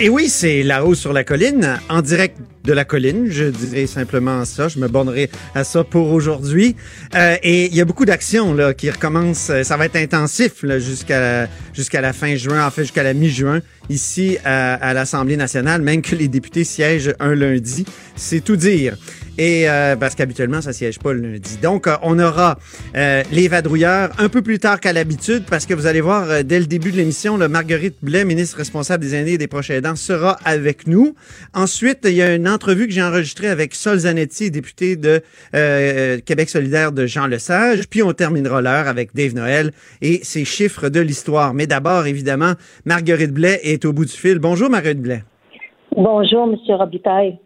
Et oui, c'est là-haut sur la colline, en direct de la colline, je dirais simplement ça. Je me bornerai à ça pour aujourd'hui. Euh, et il y a beaucoup d'actions là qui recommencent. Ça va être intensif jusqu'à jusqu'à la fin juin, en fait jusqu'à la mi-juin ici à, à l'Assemblée nationale, même que les députés siègent un lundi. C'est tout dire. Et euh, parce qu'habituellement, ça siège pas le lundi. Donc, euh, on aura euh, les vadrouilleurs un peu plus tard qu'à l'habitude, parce que vous allez voir, euh, dès le début de l'émission, Marguerite Blais, ministre responsable des aînés et des prochains aidants, sera avec nous. Ensuite, il y a une entrevue que j'ai enregistrée avec Sol Zanetti, député de Québec solidaire de Jean Lesage. Puis on terminera l'heure avec Dave Noël et ses chiffres de l'histoire. Mais d'abord, évidemment, Marguerite Blais est au bout du fil. Bonjour, Marguerite Blais. Bonjour, Monsieur Robitaille.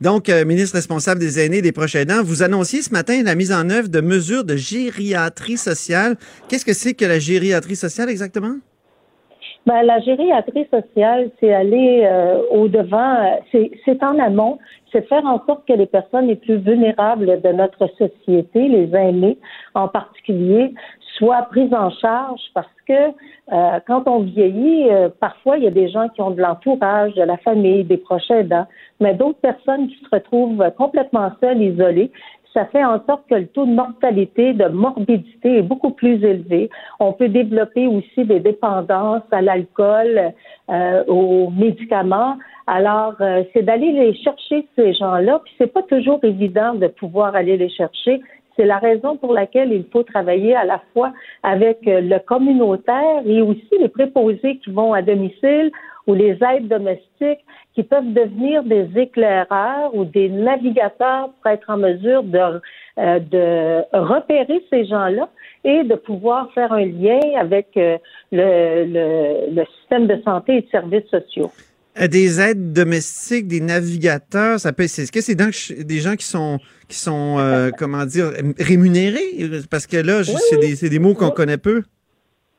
Donc, euh, ministre responsable des aînés et des proches aidants, vous annonciez ce matin la mise en œuvre de mesures de gériatrie sociale. Qu'est-ce que c'est que la gériatrie sociale exactement? Ben, la gériatrie sociale, c'est aller euh, au-devant, c'est, en amont, c'est faire en sorte que les personnes les plus vulnérables de notre société, les aînés en particulier, soient prises en charge parce que euh, quand on vieillit, euh, parfois il y a des gens qui ont de l'entourage, de la famille, des proches aidants, mais d'autres personnes qui se retrouvent complètement seules, isolées. Ça fait en sorte que le taux de mortalité, de morbidité est beaucoup plus élevé. On peut développer aussi des dépendances à l'alcool, euh, aux médicaments. Alors, euh, c'est d'aller les chercher ces gens-là. Puis c'est pas toujours évident de pouvoir aller les chercher. C'est la raison pour laquelle il faut travailler à la fois avec euh, le communautaire et aussi les préposés qui vont à domicile ou les aides domestiques qui peuvent devenir des éclaireurs ou des navigateurs pour être en mesure de, euh, de repérer ces gens-là et de pouvoir faire un lien avec euh, le, le, le système de santé et de services sociaux. Des aides domestiques, des navigateurs, ça peut. Est-ce que c'est donc des gens qui sont qui sont euh, comment dire rémunérés? Parce que là, Oui, c'est des, mots qu'on connaît peu.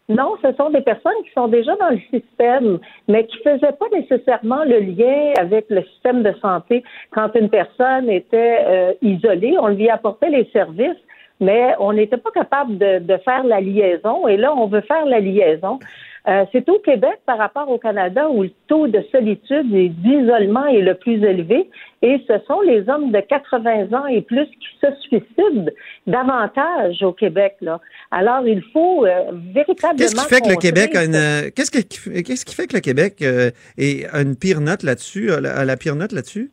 Non, ce sont des personnes qui sont déjà dans le système, mais qui ne faisaient pas nécessairement le lien avec le système de santé. Quand une personne était euh, isolée, on lui apportait les services, mais on n'était pas capable de, de faire la liaison. Et là, on veut faire la liaison. Euh, c'est au Québec par rapport au Canada où le taux de solitude et d'isolement est le plus élevé. Et ce sont les hommes de 80 ans et plus qui se suicident davantage au Québec. Là. Alors, il faut euh, véritablement. Qu'est-ce qui fait que le Québec a une euh, qu'est-ce que qu'est-ce qui fait que le Québec euh, a une pire note là-dessus, a la, pire note là-dessus?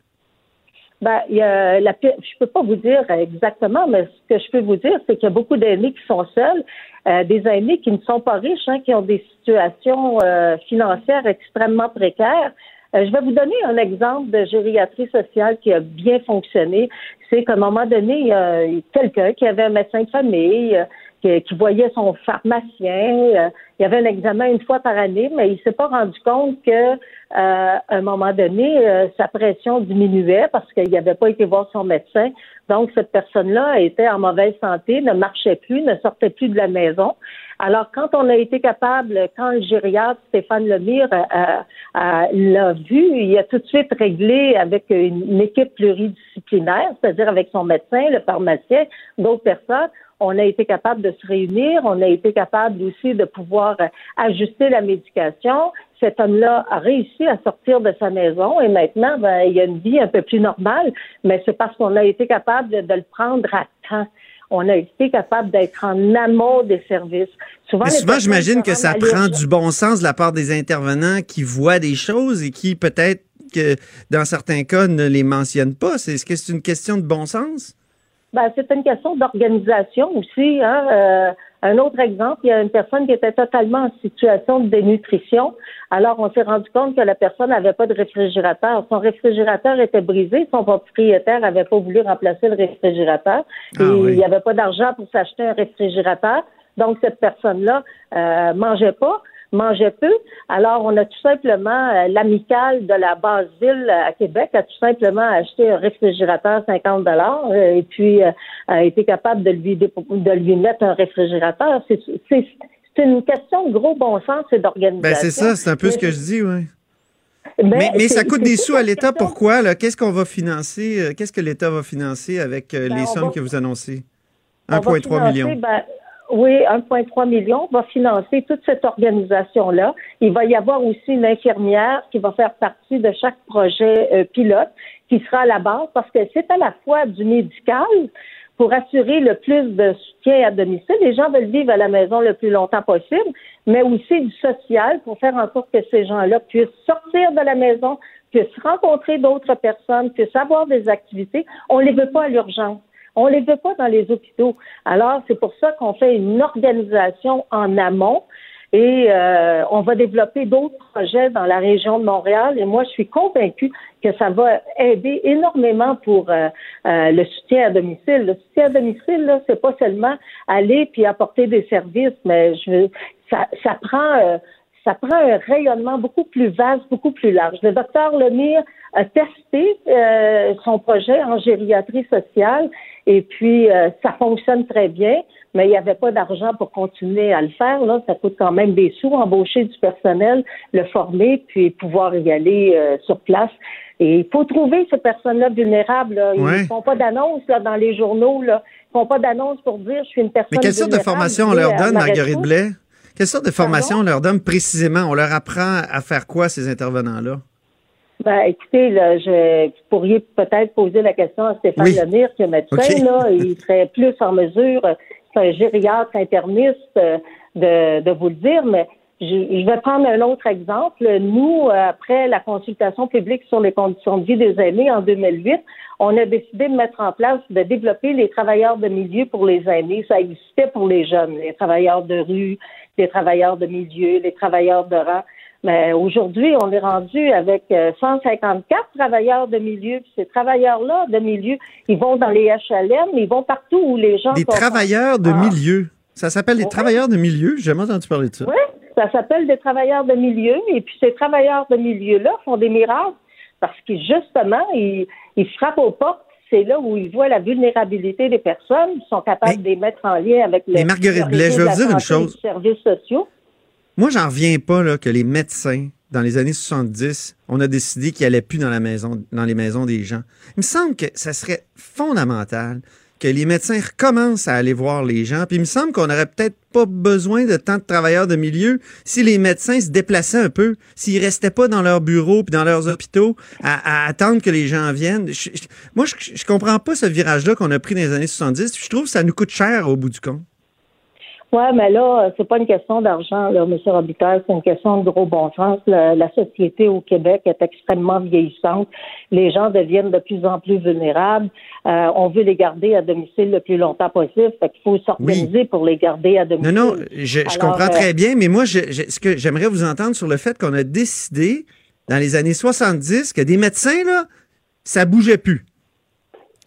Ben, il y a la, je peux pas vous dire exactement, mais ce que je peux vous dire, c'est qu'il y a beaucoup d'aînés qui sont seuls, euh, des aînés qui ne sont pas riches, hein, qui ont des situations euh, financières extrêmement précaires. Euh, je vais vous donner un exemple de gériatrie sociale qui a bien fonctionné. C'est qu'à un moment donné, quelqu'un qui avait un médecin de famille, euh, qui, voyait son pharmacien. euh, il y avait un examen une fois par année, mais il s'est pas rendu compte que euh, à un moment donné, euh, sa pression diminuait parce qu'il n'avait pas été voir son médecin. Donc, cette personne-là était en mauvaise santé, ne marchait plus, ne sortait plus de la maison. Alors, quand on a été capable, quand le gériatre Stéphane Lemire euh, euh, l'a vu, il a tout de suite réglé avec une équipe pluridisciplinaire, c'est-à-dire avec son médecin, le pharmacien, d'autres personnes. On a été capable de se réunir, on a été capable aussi de pouvoir euh, ajuster la médication. Cet homme-là a réussi à sortir de sa maison et maintenant, ben, il a une vie un peu plus normale, mais c'est parce qu'on a été capable de, le prendre à temps. on a été capable d'être en amont des services. Souvent, souvent j'imagine que ça prend du bon sens de la part des intervenants qui voient des choses et qui peut-être que dans certains cas ne les mentionnent pas. Est-ce que c'est une question de bon sens? Ben, c'est une question d'organisation aussi. Hein? Euh, un autre exemple, il y a une personne qui était totalement en situation de dénutrition. Alors, on s'est rendu compte que la personne n'avait pas de réfrigérateur. Son réfrigérateur était brisé. Son propriétaire n'avait pas voulu remplacer le réfrigérateur. Ah et oui. il n'y avait pas d'argent pour s'acheter un réfrigérateur. Donc, cette personne-là euh, mangeait pas mangeait peu. Alors, on a tout simplement, euh, l'amicale de la base ville à Québec a tout simplement acheté un réfrigérateur 50 dollars et puis euh, a été capable de lui, de lui mettre un réfrigérateur. C'est c'est- c'est une question de gros bon sens et d'organisation. Ben, c'est ça, c'est un peu Mais ce que je dis, oui. Ben, Mais, mais ça coûte des sous à l'État. Pourquoi? là? Qu'est-ce qu'on va financer? euh, Qu'est-ce que l'État va financer avec euh, Ben, les sommes va- que vous annoncez? On va 1,3 financer, million. ben, oui, 1,3 million va financer toute cette organisation-là. Il va y avoir aussi une infirmière qui va faire partie de chaque projet euh, pilote qui sera à la base parce que c'est à la fois du médical pour assurer le plus de soutien à domicile. Les gens veulent vivre à la maison le plus longtemps possible, mais aussi du social pour faire en sorte que ces gens-là puissent sortir de la maison, puissent rencontrer d'autres personnes, puissent avoir des activités. On les veut pas à l'urgence. On les veut pas dans les hôpitaux. Alors, c'est pour ça qu'on fait une organisation en amont et euh, on va développer d'autres projets dans la région de Montréal. Et moi, je suis convaincue que ça va aider énormément pour euh, euh, le soutien à domicile. Le soutien à domicile, là, c'est pas seulement aller puis apporter des services, mais je ça, ça prend un rayonnement beaucoup plus vaste, beaucoup plus large. Le docteur Lemire a testé son projet en gériatrie sociale et puis euh, ça fonctionne très bien, mais il n'y avait pas d'argent pour continuer à le faire. Là, ça coûte quand même des sous, embaucher du personnel, le former, puis pouvoir y aller euh, sur place. Et il faut trouver ces personnes-là vulnérables. Là. Ils Ouais. ne font pas d'annonce là, dans les journaux. Là. Ils ne font pas d'annonce pour dire je suis une personne Mais quelle sorte de formation on leur à donne, ma Marguerite. Blais? Quelle sorte de formation Pardon? on leur donne précisément? On leur apprend à faire quoi, ces intervenants-là? Ben, écoutez, là, je, vous pourriez peut-être poser la question à Stéphane Oui. Lemire, qui est médecin, là. Il serait plus en mesure, c'est un gériatre interniste, euh, de, de vous le dire, mais je, je vais prendre un autre exemple. Nous, euh, après la consultation publique sur les conditions de vie des aînés en 2008, on a décidé de mettre en place, de développer les travailleurs de milieu pour les aînés. Ça existait pour les jeunes, les travailleurs de rue, les travailleurs de milieu, les travailleurs de rang. Mais aujourd'hui, on est rendu avec euh, 154 travailleurs de milieu. Puis ces travailleurs-là de milieu, ils vont dans les HLM, ils vont partout où les gens Des travailleurs de Ah. milieu. Ça s'appelle des Ouais. travailleurs de milieu? J'ai jamais entendu parler de ça. Oui, ça s'appelle des travailleurs de milieu. Et puis ces travailleurs de milieu-là font des miracles parce que justement, ils, ils frappent aux portes. C'est là où ils voient la vulnérabilité des personnes. Ils sont capables Mais- de les mettre en lien avec le, Mais Marguerite Blais, je dire une chose. services sociaux. Moi, j'en reviens pas là, que les médecins, dans les années 70, on a décidé qu'ils allaient plus dans les maisons des gens. Il me semble que ça serait fondamental que les médecins recommencent à aller voir les gens. Puis il me semble qu'on n'aurait peut-être pas besoin de tant de travailleurs de milieu si les médecins se déplaçaient un peu, s'ils restaient pas dans leurs bureaux puis dans leurs hôpitaux à, attendre que les gens viennent. Moi, je, je comprends pas ce virage-là qu'on a pris dans les années 70. Je trouve que ça nous coûte cher au bout du compte. Oui, mais là, euh, c'est pas une question d'argent, là, M. Robitaille, c'est une question de gros bon sens. La, la société au Québec est extrêmement vieillissante. Les gens deviennent de plus en plus vulnérables. Euh, on veut les garder à domicile le plus longtemps possible. Fait qu'il faut s'organiser pour les garder à Non, domicile. non, je, je Alors, comprends euh, très bien, mais moi, je, je- ce que j'aimerais vous entendre sur le fait qu'on a décidé, dans les années 70, que des médecins, là, ça bougeait plus.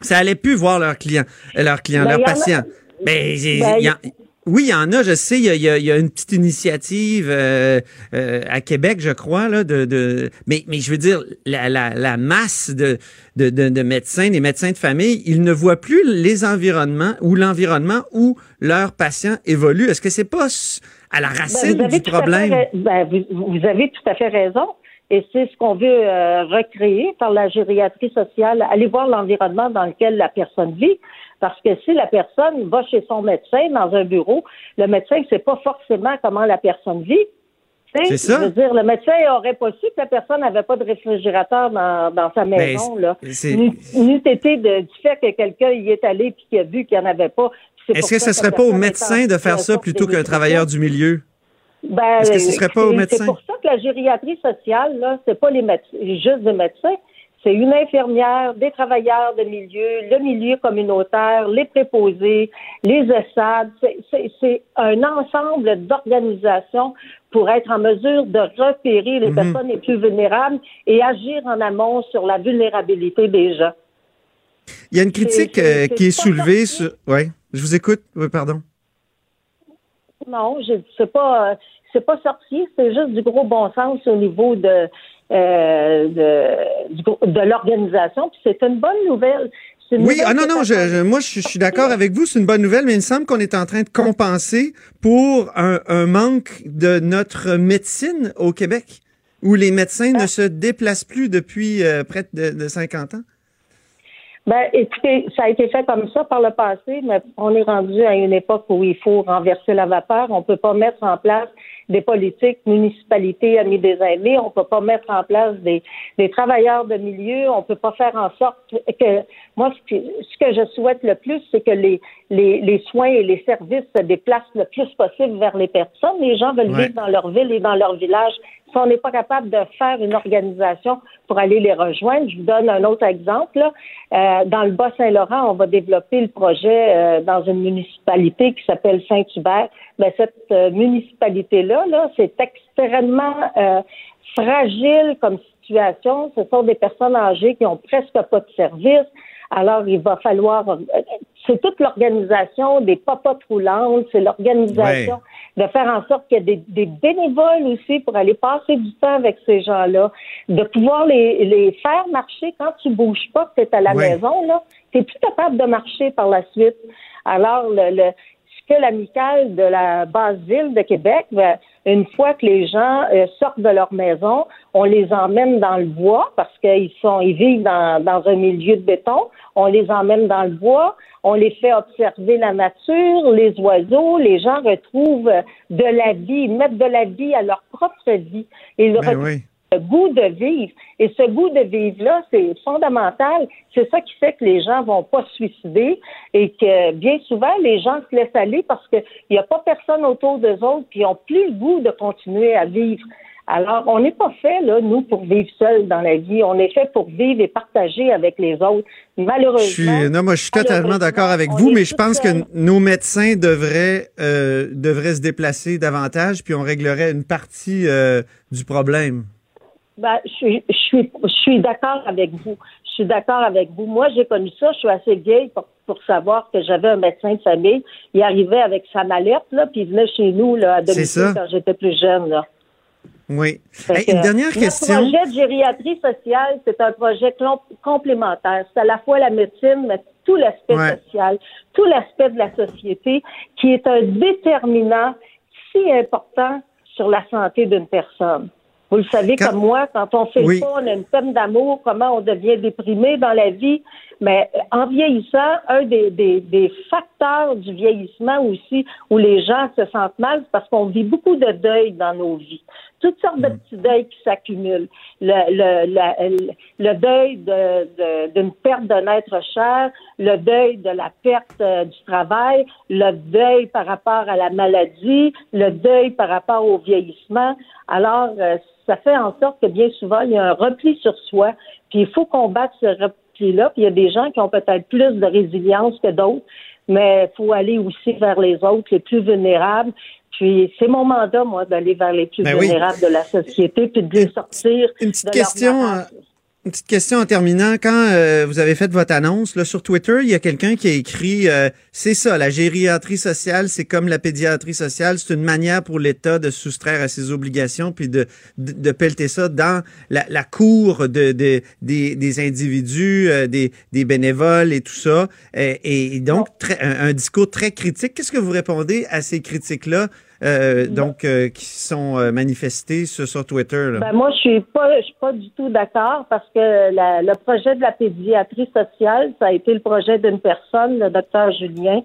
Ça allait plus voir leurs clients, euh, leurs clients, Ben, leurs en a- patients. Ben, il- Ben, il y oui, il y en a, je sais, il y a, il y a- une petite initiative euh, euh, à Québec, je crois, là, de, de mais, mais je veux dire, la, la, la masse de, de, de, de médecins, des médecins de famille, ils ne voient plus les environnements ou l'environnement où leurs patients évoluent. Est-ce que c'est pas à la Ben, racine du fait problème? ben, vous, vous avez tout à fait raison. Et c'est ce qu'on veut euh, recréer par la gériatrie sociale. Aller voir l'environnement dans lequel la personne vit. Parce que si la personne va chez son médecin dans un bureau, le médecin ne sait pas forcément comment la personne vit. C'est ça. Je veux dire, le médecin n'aurait pas su que la personne n'avait pas de réfrigérateur dans, dans sa maison. là. Ben, c'est- N'eût été de- du fait que quelqu'un y est allé puis qu'il a vu qu'il n'y en avait pas, Est-ce que ce ça serait pas au médecin de faire ça plutôt qu'un travailleur du milieu? Ben, Est-ce que ce serait pas au médecin? C'est pour ça que la gériatrie sociale, là, c'est pas les médecins, juste des médecins. C'est une infirmière, des travailleurs de milieu, le milieu communautaire, les préposés, les ESAD. C'est- un ensemble d'organisations pour être en mesure de repérer les Mhm. personnes les plus vulnérables et agir en amont sur la vulnérabilité des gens. Il y a une critique euh, qui est soulevée sur. Oui, je vous écoute. Oui, pardon. Non, je c'est pas euh, c'est pas sorcier, c'est juste du gros bon sens au niveau de euh, de, l'organisation. Puis c'est une bonne nouvelle. Une Oui, ah non, non, je, attendue. je- moi je, suis- je suis d'accord avec vous, c'est une bonne nouvelle, mais il me semble qu'on est en train de compenser pour un, un manque de notre médecine au Québec, où les médecins Ah. ne se déplacent plus depuis euh, près de, de 50 ans. Ben, écoutez, ça a été fait comme ça par le passé, mais on est rendu à une époque où il faut renverser la vapeur. On peut pas mettre en place des politiques municipalités amis des aînés. On peut pas mettre en place des, des travailleurs de milieu. On peut pas faire en sorte que moi, ce que, ce que je souhaite le plus, c'est que les, les, les soins et les services se déplacent le plus possible vers les personnes. Les gens veulent Ouais. vivre dans leur ville et dans leur village. Si on n'est pas capable de faire une organisation pour aller les rejoindre, je vous donne un autre exemple. là. Euh, dans le Bas-Saint-Laurent, on va développer le projet euh, dans une municipalité qui s'appelle Saint-Hubert. Mais cette euh, municipalité-là, là, c'est extrêmement euh, fragile comme situation. Ce sont des personnes âgées qui ont presque pas de service. Alors, il va falloir, euh, c'est toute l'organisation des papotes roulantes, c'est l'organisation de faire en sorte qu'il y ait des, des bénévoles aussi pour aller passer du temps avec ces gens-là, de pouvoir les, les faire marcher quand tu bouges pas, que tu es à la Ouais. maison, là, tu plus capable de marcher par la suite. Alors, le, le que l'amicale de la basse ville de Québec, ben, une fois que les gens euh, sortent de leur maison, on les emmène dans le bois parce qu'ils sont, ils vivent dans, dans un milieu de béton. On les emmène dans le bois, on les fait observer la nature, les oiseaux. Les gens retrouvent de la vie, ils mettent de la vie à leur propre vie. Ils Ben retrouvent oui. Le goût de vivre. Et ce goût de vivre-là, c'est fondamental. C'est ça qui fait que les gens vont pas se suicider et que bien souvent, les gens se laissent aller parce qu'il n'y a pas personne autour d'eux autres ils n'ont plus le goût de continuer à vivre. Alors, on n'est pas fait, là, nous, pour vivre seuls dans la vie. On est fait pour vivre et partager avec les autres. Je Malheureusement. suis, non, moi, je suis totalement d'accord avec vous, mais je pense que nos médecins devraient, euh, devraient se déplacer davantage, puis on réglerait une partie euh, du problème. Ben, je suis, je suis, je suis d'accord avec vous. Je suis d'accord avec vous. Moi, j'ai connu ça. Je suis assez vieille pour, pour savoir que j'avais un médecin de famille. Il arrivait avec sa mallette, là, puis il venait chez nous, là, à C'est domicile ça. quand j'étais plus jeune, là. Oui. Fait Hey, que, une dernière question. projet de gériatrie sociale, c'est un projet complémentaire. C'est à la fois la médecine, mais tout l'aspect Ouais. social, tout l'aspect de la société, qui est un déterminant si important sur la santé d'une personne. Vous le savez Quand- comme moi, quand on fait Oui. pas, on a une peine d'amour, comment on devient déprimé dans la vie. Mais euh, en vieillissant, un des, des, des facteurs du vieillissement aussi où les gens se sentent mal, c'est parce qu'on vit beaucoup de deuil dans nos vies. Toutes sortes de petits deuils qui s'accumulent. Le, le, la- le, le deuil de- de- d'une perte d'un être cher, le deuil de la perte euh, du travail, le deuil par rapport à la maladie, le deuil par rapport au vieillissement. Alors, euh, ça fait en sorte que bien souvent, il y a un repli sur soi, puis il faut combattre ce repli-là. Puis il y a des gens qui ont peut-être plus de résilience que d'autres, mais il faut aller aussi vers les autres, les plus vulnérables. Puis c'est mon mandat, moi, d'aller vers les plus Ben oui. vulnérables de la société, puis de les sortir Une petite de leur question. Une petite question en terminant. Quand euh, vous avez fait votre annonce là, sur Twitter, il y a quelqu'un qui a écrit euh, c'est ça, la gériatrie sociale, c'est comme la pédiatrie sociale, c'est une manière pour l'État de soustraire à ses obligations puis de, de, de pelleter ça dans la, la cour de, de- des, des individus, euh, des, des bénévoles et tout ça. Euh, et, et donc, très- un, un discours très critique. Qu'est-ce que vous répondez à ces critiques-là, euh, donc euh, qui sont euh, manifestées sur, sur Twitter? Là? Ben moi, je suis pas, je suis pas du tout d'accord parce que la- le projet de la pédiatrie sociale, ça a été le projet d'une personne, le docteur Julien.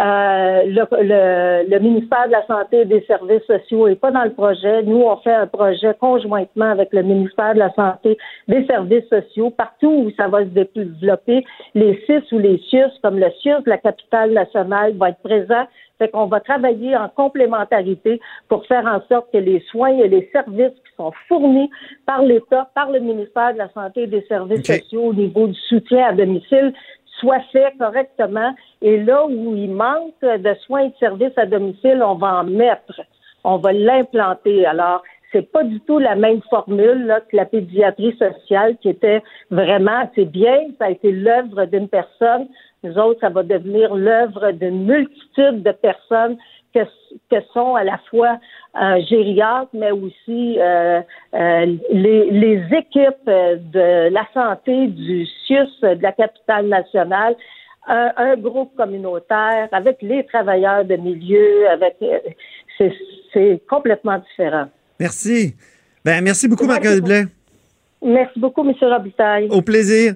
Euh, le, le, le, ministère de la Santé et des Services sociaux n'est pas dans le projet. Nous, on fait un projet conjointement avec le ministère de la Santé des Services sociaux. Partout où ça va se développer, les CIS ou les CIUS, comme le CIUS la capitale nationale, va être présent. Fait qu'on va travailler en complémentarité pour faire en sorte que les soins et les services qui sont fournis par l'État, par le ministère de la Santé et des Services sociaux au niveau du soutien à domicile soit fait correctement. Et là où il manque de soins et de services à domicile, on va en mettre. On va l'implanter. Alors, c'est pas du tout la même formule là, que la pédiatrie sociale qui était vraiment, c'est bien, ça a été l'œuvre d'une personne. Nous autres, ça va devenir l'œuvre d'une multitude de personnes que, que sont à la fois euh, gériatres, mais aussi euh, euh, les, les, équipes de la santé du CIUS de la capitale nationale, un, un groupe communautaire avec les travailleurs de milieu, avec c'est complètement différent. Merci. Ben, merci beaucoup, Marguerite Blais. Merci beaucoup, M. Robitaille. Au plaisir.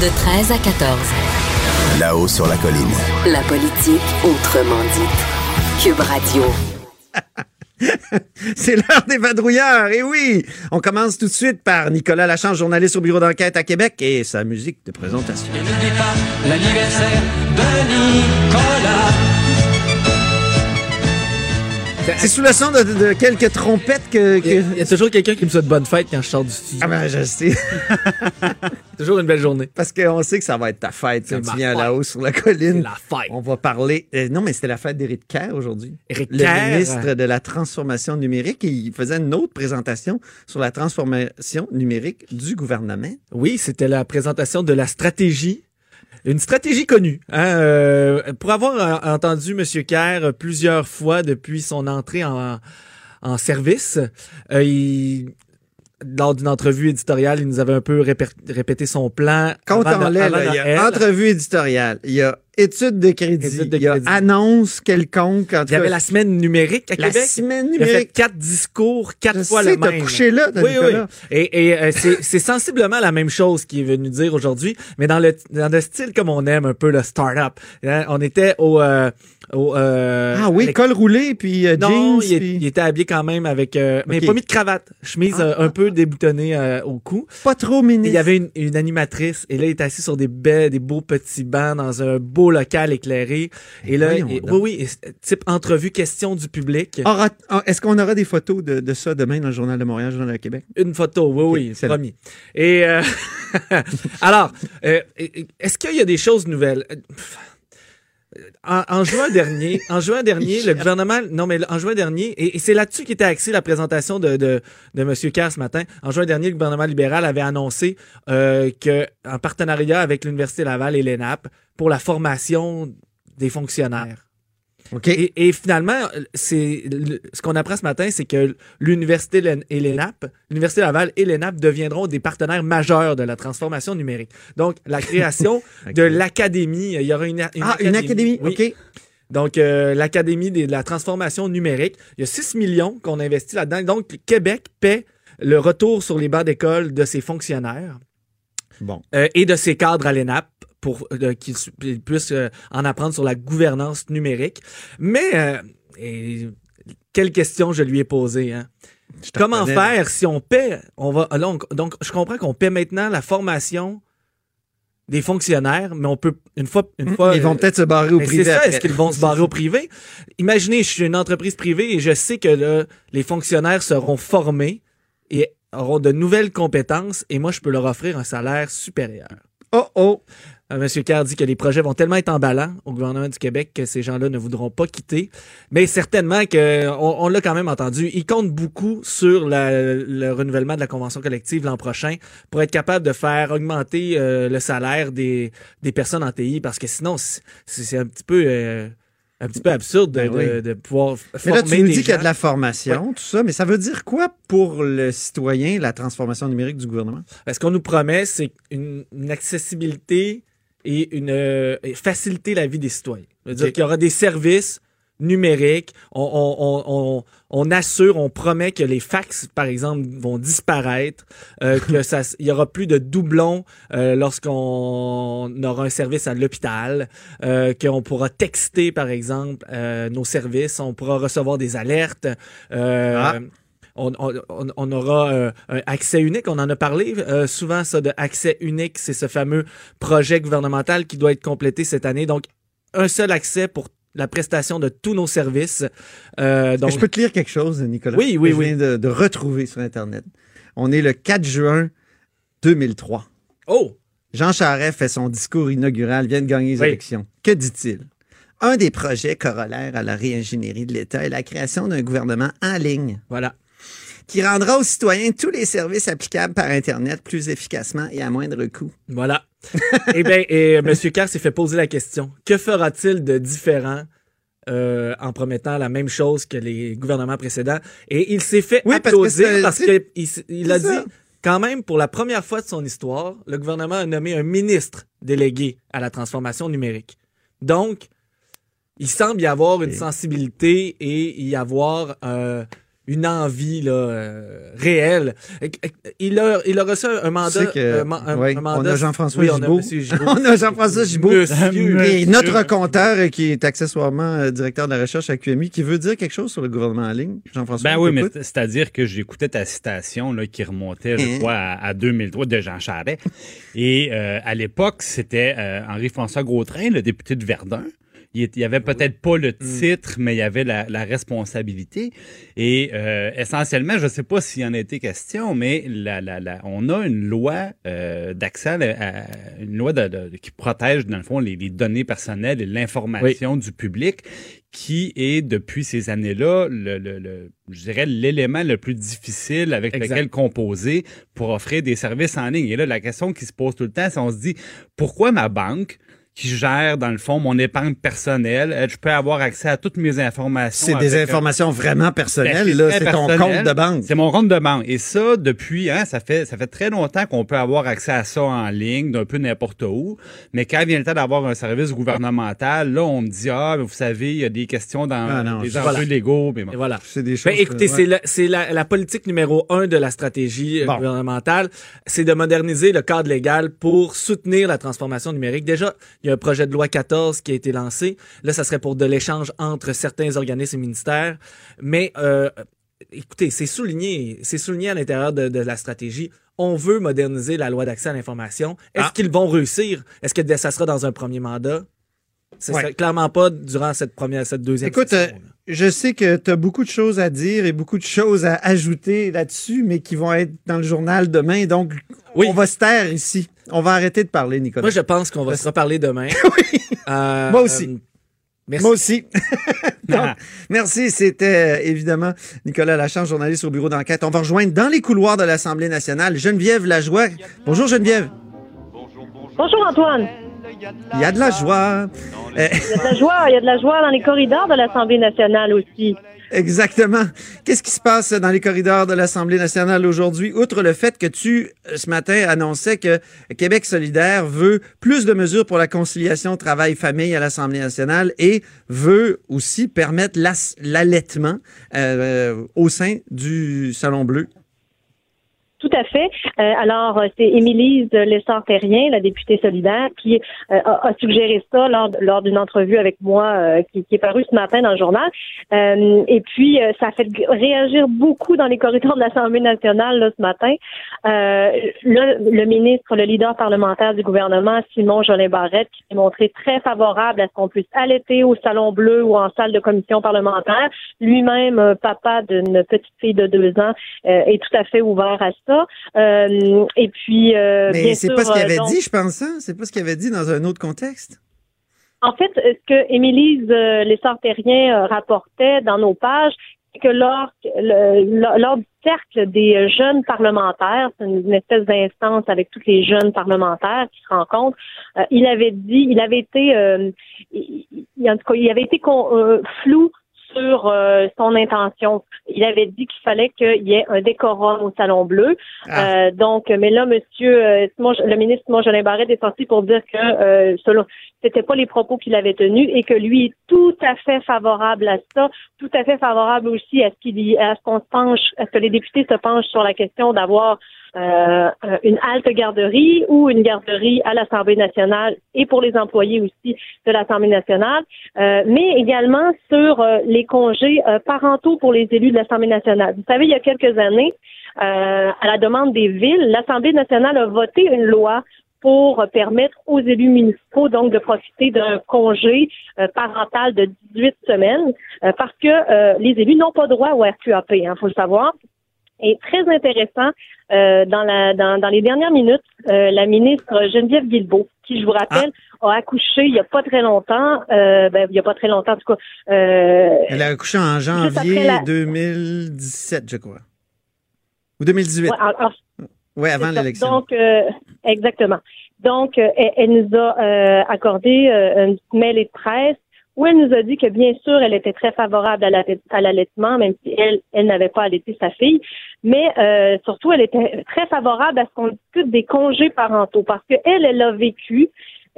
De 13 à 14. Là-haut sur la colline. La politique autrement dite. Cube Radio. C'est l'heure des vadrouilleurs. Et oui, on commence tout de suite par Nicolas Lachance, journaliste au bureau d'enquête à Québec et sa musique de présentation. Et n'oublie pas l'anniversaire de Nicolas. C'est sous le son de, de quelques trompettes que. que... Il y a toujours quelqu'un qui me souhaite bonne fête quand je sors du studio. Ah ben, je sais. toujours une belle journée. Parce qu'on sait que ça va être ta fête quand tu viens là-haut sur la colline. la fête. On va parler. euh, non, mais c'était la fête d'Éric Kerr aujourd'hui. Éric Le Kerr. ministre de la Transformation numérique. Et il faisait une autre présentation sur la transformation numérique du gouvernement. Oui, c'était la présentation de la stratégie. Une stratégie connue. Hein, euh, pour avoir euh, entendu M. Kerr plusieurs fois depuis son entrée en, en service, euh, il, lors d'une entrevue éditoriale, il nous avait un peu répé- répété son plan. Compte en il y a entrevue éditoriale, il y a étude de crédit, Étude de il y a crédit. annonce quelconque. En Il y avait la semaine numérique à la Québec. semaine Il a fait numérique. quatre discours, quatre Je fois sais, le même. couché là, Oui, oui. Et, et euh, c'est c'est sensiblement la même chose qu'il est venu dire aujourd'hui, mais dans le dans le style comme on aime un peu le start-up. Hein, On était au, euh, au euh, Ah oui, avec- col roulé, puis euh, non, jeans. il, est- puis- il était habillé quand même avec, euh, mais pas mis de cravate, chemise Ah, euh, un peu déboutonnée euh, au cou. Pas trop ministre. Il y avait une, une animatrice et là il était assis sur des baies, des beaux petits bancs dans un beau local éclairé. Et là, et- oui, oui, et c'est- type entrevue, question du public. Aura- ah, Est-ce qu'on aura des photos de, de ça demain dans le Journal de Montréal, Journal de Québec? Une photo, oui, oui, excellent. promis. Et euh, alors, euh, est-ce qu'il y a des choses nouvelles? En, en juin dernier, en juin dernier, le gouvernement, non mais en juin dernier, et, et c'est là-dessus qu'était axée la présentation de, de, de M. Kerr ce matin. En juin dernier, le gouvernement libéral avait annoncé euh, que, en partenariat avec l'Université Laval et l'ENAP, pour la formation des fonctionnaires. OK. Et, et finalement, c'est ce qu'on apprend ce matin, c'est que l'université et l'ENAP, l'université Laval et l'ENAP deviendront des partenaires majeurs de la transformation numérique. Donc, la création de l'académie, il y aura une, une ah, une académie, oui. OK. Donc, euh, l'Académie de la transformation numérique, il y a 6 millions qu'on investit là-dedans. Donc, Québec paie le retour sur les bancs d'école de ses fonctionnaires Bon. euh, et de ses cadres à l'ENAP pour euh, qu'ils puissent euh, en apprendre sur la gouvernance numérique. Mais, euh, et, quelle question je lui ai posée, hein? Comment faire si on paie, on va, là, on- donc, je comprends qu'on paie maintenant la formation des fonctionnaires, mais on peut, une fois, une fois. Ils vont euh, peut-être se barrer au privé. c'est ça, est-ce qu'ils vont se barrer au privé? Imaginez, je suis une entreprise privée et je sais que là, les fonctionnaires seront formés et auront de nouvelles compétences et moi, je peux leur offrir un salaire supérieur. Oh, oh. Monsieur Kerr dit que les projets vont tellement être emballants au gouvernement du Québec que ces gens-là ne voudront pas quitter. Mais certainement que on, on l'a quand même entendu. Ils comptent beaucoup sur la- le renouvellement de la convention collective l'an prochain pour être capable de faire augmenter euh, le salaire des, des personnes en TI parce que sinon c'est un petit peu euh, un petit peu absurde de, Ben oui. de- de pouvoir Mais là, former tu nous des dis qu'il y a de la formation, tout ça, mais ça veut dire quoi pour le citoyen, la transformation numérique du gouvernement? Ce qu'on nous promet, c'est une, une accessibilité et une euh, faciliter la vie des citoyens. Ça veut dire Ok. qu'il y aura des services numérique. On, on, on, on, on assure, on promet que les fax, par exemple, vont disparaître, euh, que ça, il y aura plus de doublons euh, lorsqu'on aura un service à l'hôpital, euh, qu'on pourra texter, par exemple, euh, nos services, on pourra recevoir des alertes. Euh, Ah. On, on- on- on aura euh, un accès unique. On en a parlé euh, souvent, ça, de accès unique. C'est ce fameux projet gouvernemental qui doit être complété cette année. Donc, un seul accès pour la prestation de tous nos services. Euh, donc, je peux te lire quelque chose, Nicolas? Oui, oui, que je oui. viens de, de retrouver sur Internet. On est le 4 juin 2003. Oh! Jean Charest fait son discours inaugural, vient de gagner les Oui. élections. Que dit-il? Un des projets corollaires à la réingénierie de l'État est la création d'un gouvernement en ligne Voilà. Qui rendra aux citoyens tous les services applicables par Internet plus efficacement et à moindre coût. Voilà. eh bien, et M. Carr s'est fait poser la question. Que fera-t-il de différent euh, en promettant la même chose que les gouvernements précédents? Et il s'est fait Oui, applaudir parce qu'il il, il a dit, quand même, pour la première fois de son histoire, le gouvernement a nommé un ministre délégué à la transformation numérique. Donc, il semble y avoir une sensibilité et y avoir euh, une envie là, euh, réelle. Il a, il a reçu un Tu mandat. sais que, un, ma- un- oui, un on a Jean-François oui, on a Gibault. Monsieur Gibault. On a Jean-François Gibault. Monsieur. Et notre compteur, euh, qui est accessoirement euh, directeur de la recherche à QMI, qui veut dire quelque chose sur le gouvernement en ligne. Jean-François, Ben oui, mais c'est-à-dire que j'écoutais ta citation là, qui remontait, je Hein? crois, à, à 2003 de Jean Charest. Et euh, à l'époque, c'était euh, Henri-François Gautrin, le député de Verdun. Il y avait peut-être pas le titre, mais il y avait la, la responsabilité. Et euh, essentiellement, je ne sais pas s'il y en a été question, mais la, la, la- on a une loi euh, d'accès, à une loi de- de- qui protège, dans le fond, les, les données personnelles et l'information du public, qui est, depuis ces années-là, le, le- le- je dirais, l'élément le plus difficile avec Exact. lequel composer pour offrir des services en ligne. Et là, la question qui se pose tout le temps, c'est on se dit, pourquoi ma banque qui gère, dans le fond, mon épargne personnelle. euh, Je peux avoir accès à toutes mes informations. C'est des un- informations vraiment Ben, personnelles. c'est là. C'est ton personnel. compte de banque. C'est mon compte de banque. Et ça, depuis, hein, ça fait, ça fait très longtemps qu'on peut avoir accès à ça en ligne, d'un peu n'importe où. Mais quand vient le temps d'avoir un service gouvernemental, là, on me dit, ah, mais vous savez, il y a des questions dans Ah non, les je- enjeux voilà. légaux. Mais bon. Et voilà. C'est des choses. Ben, écoutez, que- c'est ouais. la, c'est la, la politique numéro un de la stratégie euh, Bon. gouvernementale, c'est de moderniser le cadre légal pour soutenir la transformation numérique. Déjà, il y a un projet de loi 14 qui a été lancé. Là, ça serait pour de l'échange entre certains organismes et ministères. Mais euh, écoutez, c'est souligné, c'est souligné à l'intérieur de, de la stratégie. On veut moderniser la loi d'accès à l'information. Est-ce Ah. qu'ils vont réussir? Est-ce que ça sera dans un premier mandat? Ce Ouais. serait clairement pas durant cette première, cette deuxième Écoute, euh, session, je sais que tu as beaucoup de choses à dire et beaucoup de choses à ajouter là-dessus, mais qui vont être dans le journal demain. Donc, Oui. on va se taire ici. On va arrêter de parler, Nicolas. Moi, je pense qu'on va se reparler demain. Euh, Moi aussi. euh, merci. Moi aussi. Donc, merci. C'était euh, évidemment Nicolas Lachance, journaliste au bureau d'enquête. On va rejoindre dans les couloirs de l'Assemblée nationale Geneviève Lajoie. Bonjour Geneviève. Bonjour Antoine. Il y a de la joie. Il y a de la joie, il y a de la joie dans les corridors de l'Assemblée nationale aussi. Exactement. Qu'est-ce qui se passe dans les corridors de l'Assemblée nationale aujourd'hui, outre le fait que tu, euh, ce matin, annonçais que Québec solidaire veut plus de mesures pour la conciliation travail-famille à l'Assemblée nationale et veut aussi permettre l'allaitement euh, au sein du Salon Bleu. Tout à fait. Euh, alors, euh, c'est Émilise Lessard-Terrien, la députée solidaire, qui euh, a, a suggéré ça lors, lors d'une entrevue avec moi euh, qui, qui est parue ce matin dans le journal. Euh, et puis, euh, ça a fait réagir beaucoup dans les corridors de l'Assemblée nationale là, ce matin. Le, le ministre, le leader parlementaire du gouvernement, Simon Jolin Barrette, qui s'est montré très favorable à ce qu'on puisse allaiter au Salon Bleu ou en salle de commission parlementaire. Lui-même, papa d'une petite fille de deux ans, est tout à fait ouvert à ça. Euh, et puis, euh, Mais c'est pas ce qu'il euh, avait donc- dit, je pense. Hein? C'est pas ce qu'il avait dit dans un autre contexte. En fait, ce que Émilise Lessard-Terrien rapportait dans nos pages, c'est que lors, le- lors, lors du cercle des jeunes parlementaires, c'est une, espèce d'instance avec tous les jeunes parlementaires qui se rencontrent, euh, il avait dit, il avait été, euh, il- en tout cas, il avait été con- euh, flou sur euh, son intention. Il avait dit qu'il fallait qu'il y ait un décorum au Salon Bleu. Ah. Euh, donc, mais là, Monsieur euh, le ministre Simon Jolin Barrette est sorti pour dire que euh, selon c'était pas les propos qu'il avait tenus et que lui est tout à fait favorable à ça, tout à fait favorable aussi à ce qu'il à ce qu'on se penche, à ce que les députés se penchent sur la question d'avoir euh, une halte garderie ou une garderie à l'Assemblée nationale et pour les employés aussi de l'Assemblée nationale, euh, mais également sur euh, les congés euh, parentaux pour les élus de l'Assemblée nationale. Vous savez, il y a quelques années, euh, à la demande des villes, l'Assemblée nationale a voté une loi pour permettre aux élus municipaux donc de profiter d'un congé euh, parental de 18 semaines euh, parce que euh, les élus n'ont pas droit au RQAP, il faut le savoir. Et très intéressant, dans, la, dans, dans les dernières minutes, la ministre Geneviève Guilbeault, qui, je vous rappelle, a accouché il n'y a pas très longtemps, ben, il n'y a pas très longtemps, en tout cas. Elle a accouché en janvier après la- 2017, je crois. Ou 2018. ouais, en- en- Oui, avant l'élection. Donc, euh, exactement. Donc, euh, elle, elle nous a euh, accordé euh, une mêlée de presse où elle nous a dit que bien sûr, elle était très favorable à la- à l'allaitement, même si elle, elle n'avait pas allaité sa fille, mais euh, surtout, elle était très favorable à ce qu'on discute des congés parentaux parce que elle, a vécu.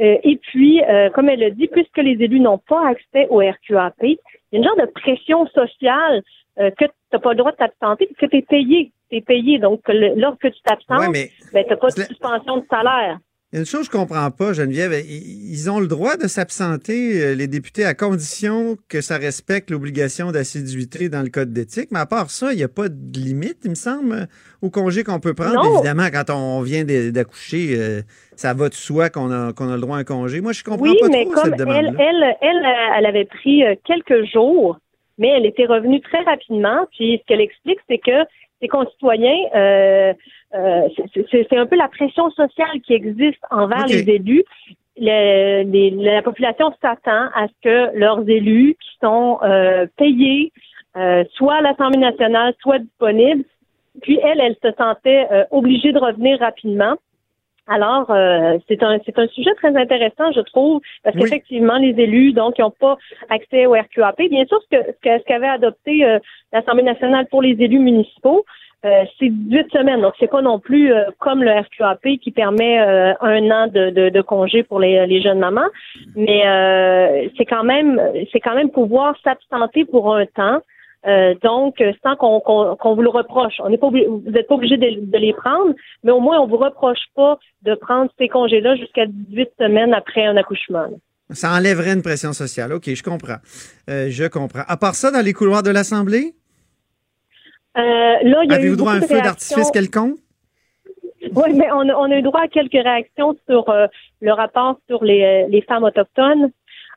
euh, et puis, euh, comme elle a dit, puisque les élus n'ont pas accès au RQAP, il y a une genre de pression sociale euh, que tu n'as pas le droit de t'absenter, que tu es payé. Tu es payé. Donc, le- lorsque tu t'absentes, Ouais, mais ben, t'as pas de suspension de salaire. une chose que je comprends pas, Geneviève. Ils ont le droit de s'absenter, euh, les députés, à condition que ça respecte l'obligation d'assiduité dans le code d'éthique. Mais à part ça, il n'y a pas de limite, il me semble, au congé qu'on peut prendre. Non. Évidemment, quand on vient d'accoucher, euh, ça va de soi qu'on a, qu'on a le droit à un congé. Moi, je comprends Oui, pas mais trop comme cette elle, demande-là. elle, elle, euh, elle avait pris quelques jours, mais elle était revenue très rapidement. Puis ce qu'elle explique, c'est que ses concitoyens, euh, euh, c'est- un peu la pression sociale qui existe envers les élus. Le- les- la population s'attend à ce que leurs élus qui sont euh, payés, euh, soit à l'Assemblée nationale, soit disponibles. Puis elle, elle se sentait euh, obligée de revenir rapidement. Alors, euh, c'est un c'est un sujet très intéressant, je trouve, parce Oui. qu'effectivement, les élus, donc, ils n'ont pas accès au RQAP. Bien sûr, ce que ce que- ce qu'avait adopté euh, l'Assemblée nationale pour les élus municipaux, euh, c'est 18 semaines. Donc, c'est pas non plus euh, comme le RQAP qui permet euh, un an de, de, de congé pour les, les jeunes mamans, mais euh, c'est quand même c'est quand même pouvoir s'absenter pour un temps. Euh, donc, sans qu'on vous le reproche. On n'est pas vous n'êtes pas obligé de, de les prendre, mais au moins on vous reproche pas de prendre ces congés-là jusqu'à 18 semaines après un accouchement. là. Ça enlèverait une pression sociale. OK, je comprends. Euh, je comprends. À part ça, dans les couloirs de l'Assemblée, Euh, là, il y a eu avez-vous droit à un feu d'artifice quelconque? Oui, mais on a, on a eu droit à quelques réactions sur le rapport sur les, les femmes autochtones.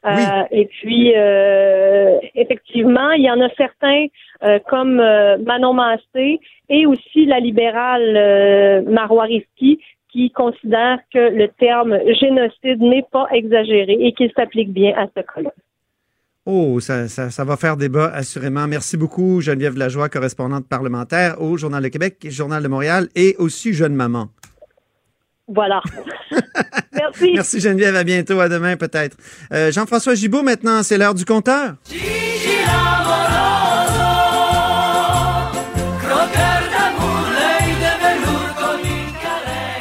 Euh. Et puis, euh, effectivement, il y en a certains euh, comme Manon Massé et aussi la libérale Marois Risky qui considèrent que le terme génocide n'est pas exagéré et qu'il s'applique bien à ce cas-là. Oh, ça, ça, ça va faire débat, assurément. Merci beaucoup, Geneviève Lajoie, correspondante parlementaire au Journal de Québec, Journal de Montréal et aussi Jeune Maman. Voilà. Merci. Geneviève. À bientôt. À demain, peut-être. Euh, Jean-François Gibault, maintenant, c'est l'heure du compteur.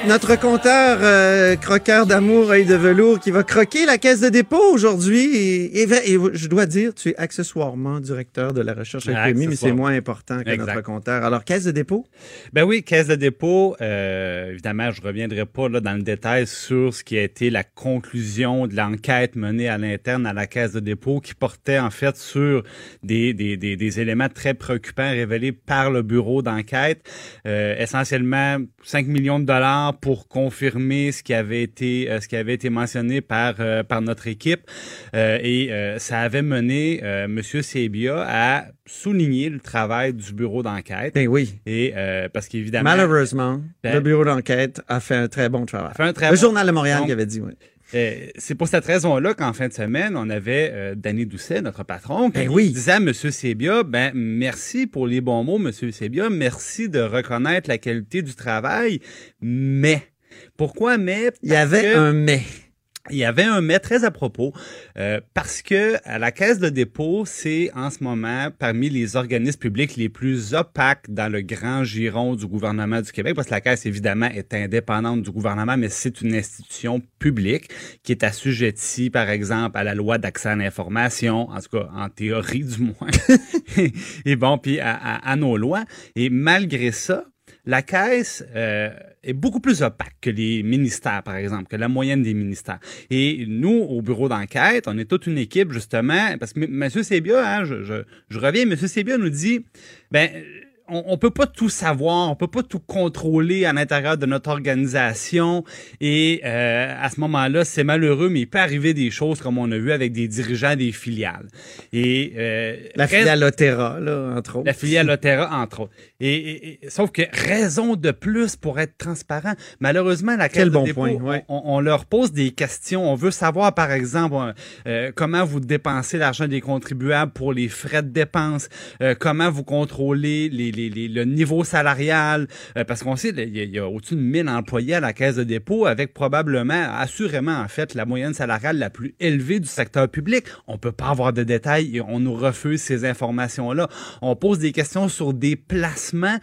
Notre compteur euh, croqueur d'amour, œil de velours, qui va croquer la caisse de dépôt aujourd'hui. Et, et- et je dois dire, tu es accessoirement directeur de la recherche économique, mais c'est moins important que Exact. notre compteur. Alors, caisse de dépôt? Ben oui, caisse de dépôt. euh, évidemment, je reviendrai pas là dans le détail sur ce qui a été la conclusion de l'enquête menée à l'interne à la caisse de dépôt, qui portait en fait sur des, des, des, des éléments très préoccupants révélés par le bureau d'enquête, Euh, essentiellement 5 millions de dollars pour confirmer ce qui avait été euh, ce qui avait été mentionné par euh, par notre équipe Euh, et ça avait mené Monsieur Sebia à souligner le travail du bureau d'enquête. Ben oui. Et parce qu'évidemment, Malheureusement, Ben- le bureau d'enquête a fait un très bon travail. fait un très Le bon- Journal de Montréal qui avait dit, oui. Euh, c'est pour cette raison-là qu'en fin de semaine, on avait euh, Danny Doucet, notre patron, qui Ben oui. disait à M. Sebia, ben merci pour les bons mots, M. Sebia, merci de reconnaître la qualité du travail, mais pourquoi mais? Il y avait que- un mais. Il y avait un mais très à propos euh, parce que à la caisse de dépôt, c'est en ce moment parmi les organismes publics les plus opaques dans le grand giron du gouvernement du Québec parce que la caisse évidemment est indépendante du gouvernement mais c'est une institution publique qui est assujettie par exemple à la loi d'accès à l'information en tout cas en théorie du moins et bon puis à, à, nos lois. Et malgré ça la caisse euh, est beaucoup plus opaque que les ministères, par exemple, que la moyenne des ministères. Et nous, au bureau d'enquête, on est toute une équipe, justement, parce que M. Sébia, hein, je, je, reviens, M. Sébia nous dit, ben, on, on peut pas tout savoir, on peut pas tout contrôler à l'intérieur de notre organisation. Et euh, à ce moment-là, c'est malheureux, mais il peut arriver des choses comme on a vu avec des dirigeants des filiales. Et euh, La filiale Otera, là, entre autres. la filiale Otera, entre autres. Et, et- et- sauf que raison de plus pour être transparent. Malheureusement, la Quel Caisse de bon dépôt, point, ouais. on, on leur pose des questions. On veut savoir, par exemple, euh, comment vous dépensez l'argent des contribuables pour les frais de dépenses, euh, comment vous contrôlez les, le niveau salarial, euh, parce qu'on sait il y a, il y a au-dessus de 1000 employés à la Caisse de dépôt, avec probablement, assurément, en fait, la moyenne salariale la plus élevée du secteur public. On peut pas avoir de détails et on nous refuse ces informations-là. On pose des questions sur des placements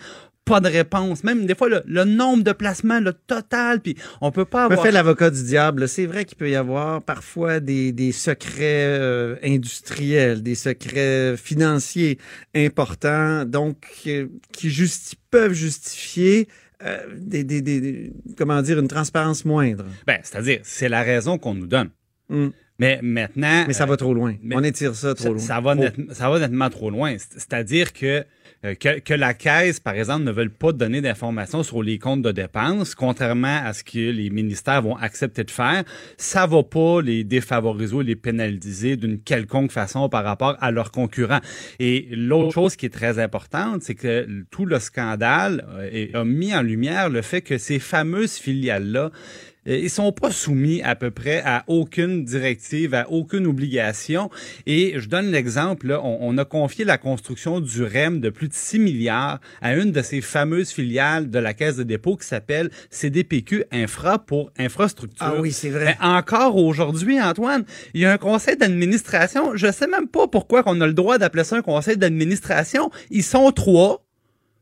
pas de réponse. Même des fois, le, le nombre de placements, le total, puis on peut pas avoir... fais l'avocat du diable. C'est vrai qu'il peut y avoir parfois des, des secrets euh, industriels, des secrets financiers importants, donc euh, qui justi- peuvent justifier euh, des, des, des- des- comment dire une transparence moindre. Ben, c'est-à-dire, c'est la raison qu'on nous donne. Mm. Mais maintenant... Mais ça va trop loin. mais On étire ça trop ça, loin. ça va Trop. net- ça va nettement trop loin. C'est- C'est-à-dire que, euh, que, que la caisse, par exemple, ne veulent pas donner d'informations sur les comptes de dépenses, contrairement à ce que les ministères vont accepter de faire, ça va pas les défavoriser ou les pénaliser d'une quelconque façon par rapport à leurs concurrents. Et l'autre chose qui est très importante, c'est que tout le scandale euh, a mis en lumière le fait que ces fameuses filiales-là, ils sont pas soumis à peu près à aucune directive, à aucune obligation. Et je donne l'exemple, là, on, on a confié la construction du REM de plus de 6 milliards à une de ces fameuses filiales de la Caisse de dépôt qui s'appelle CDPQ Infra pour infrastructure. Ah oui, c'est vrai. Mais encore aujourd'hui, Antoine, il y a un conseil d'administration. Je sais même pas pourquoi on a le droit d'appeler ça un conseil d'administration. Ils sont trois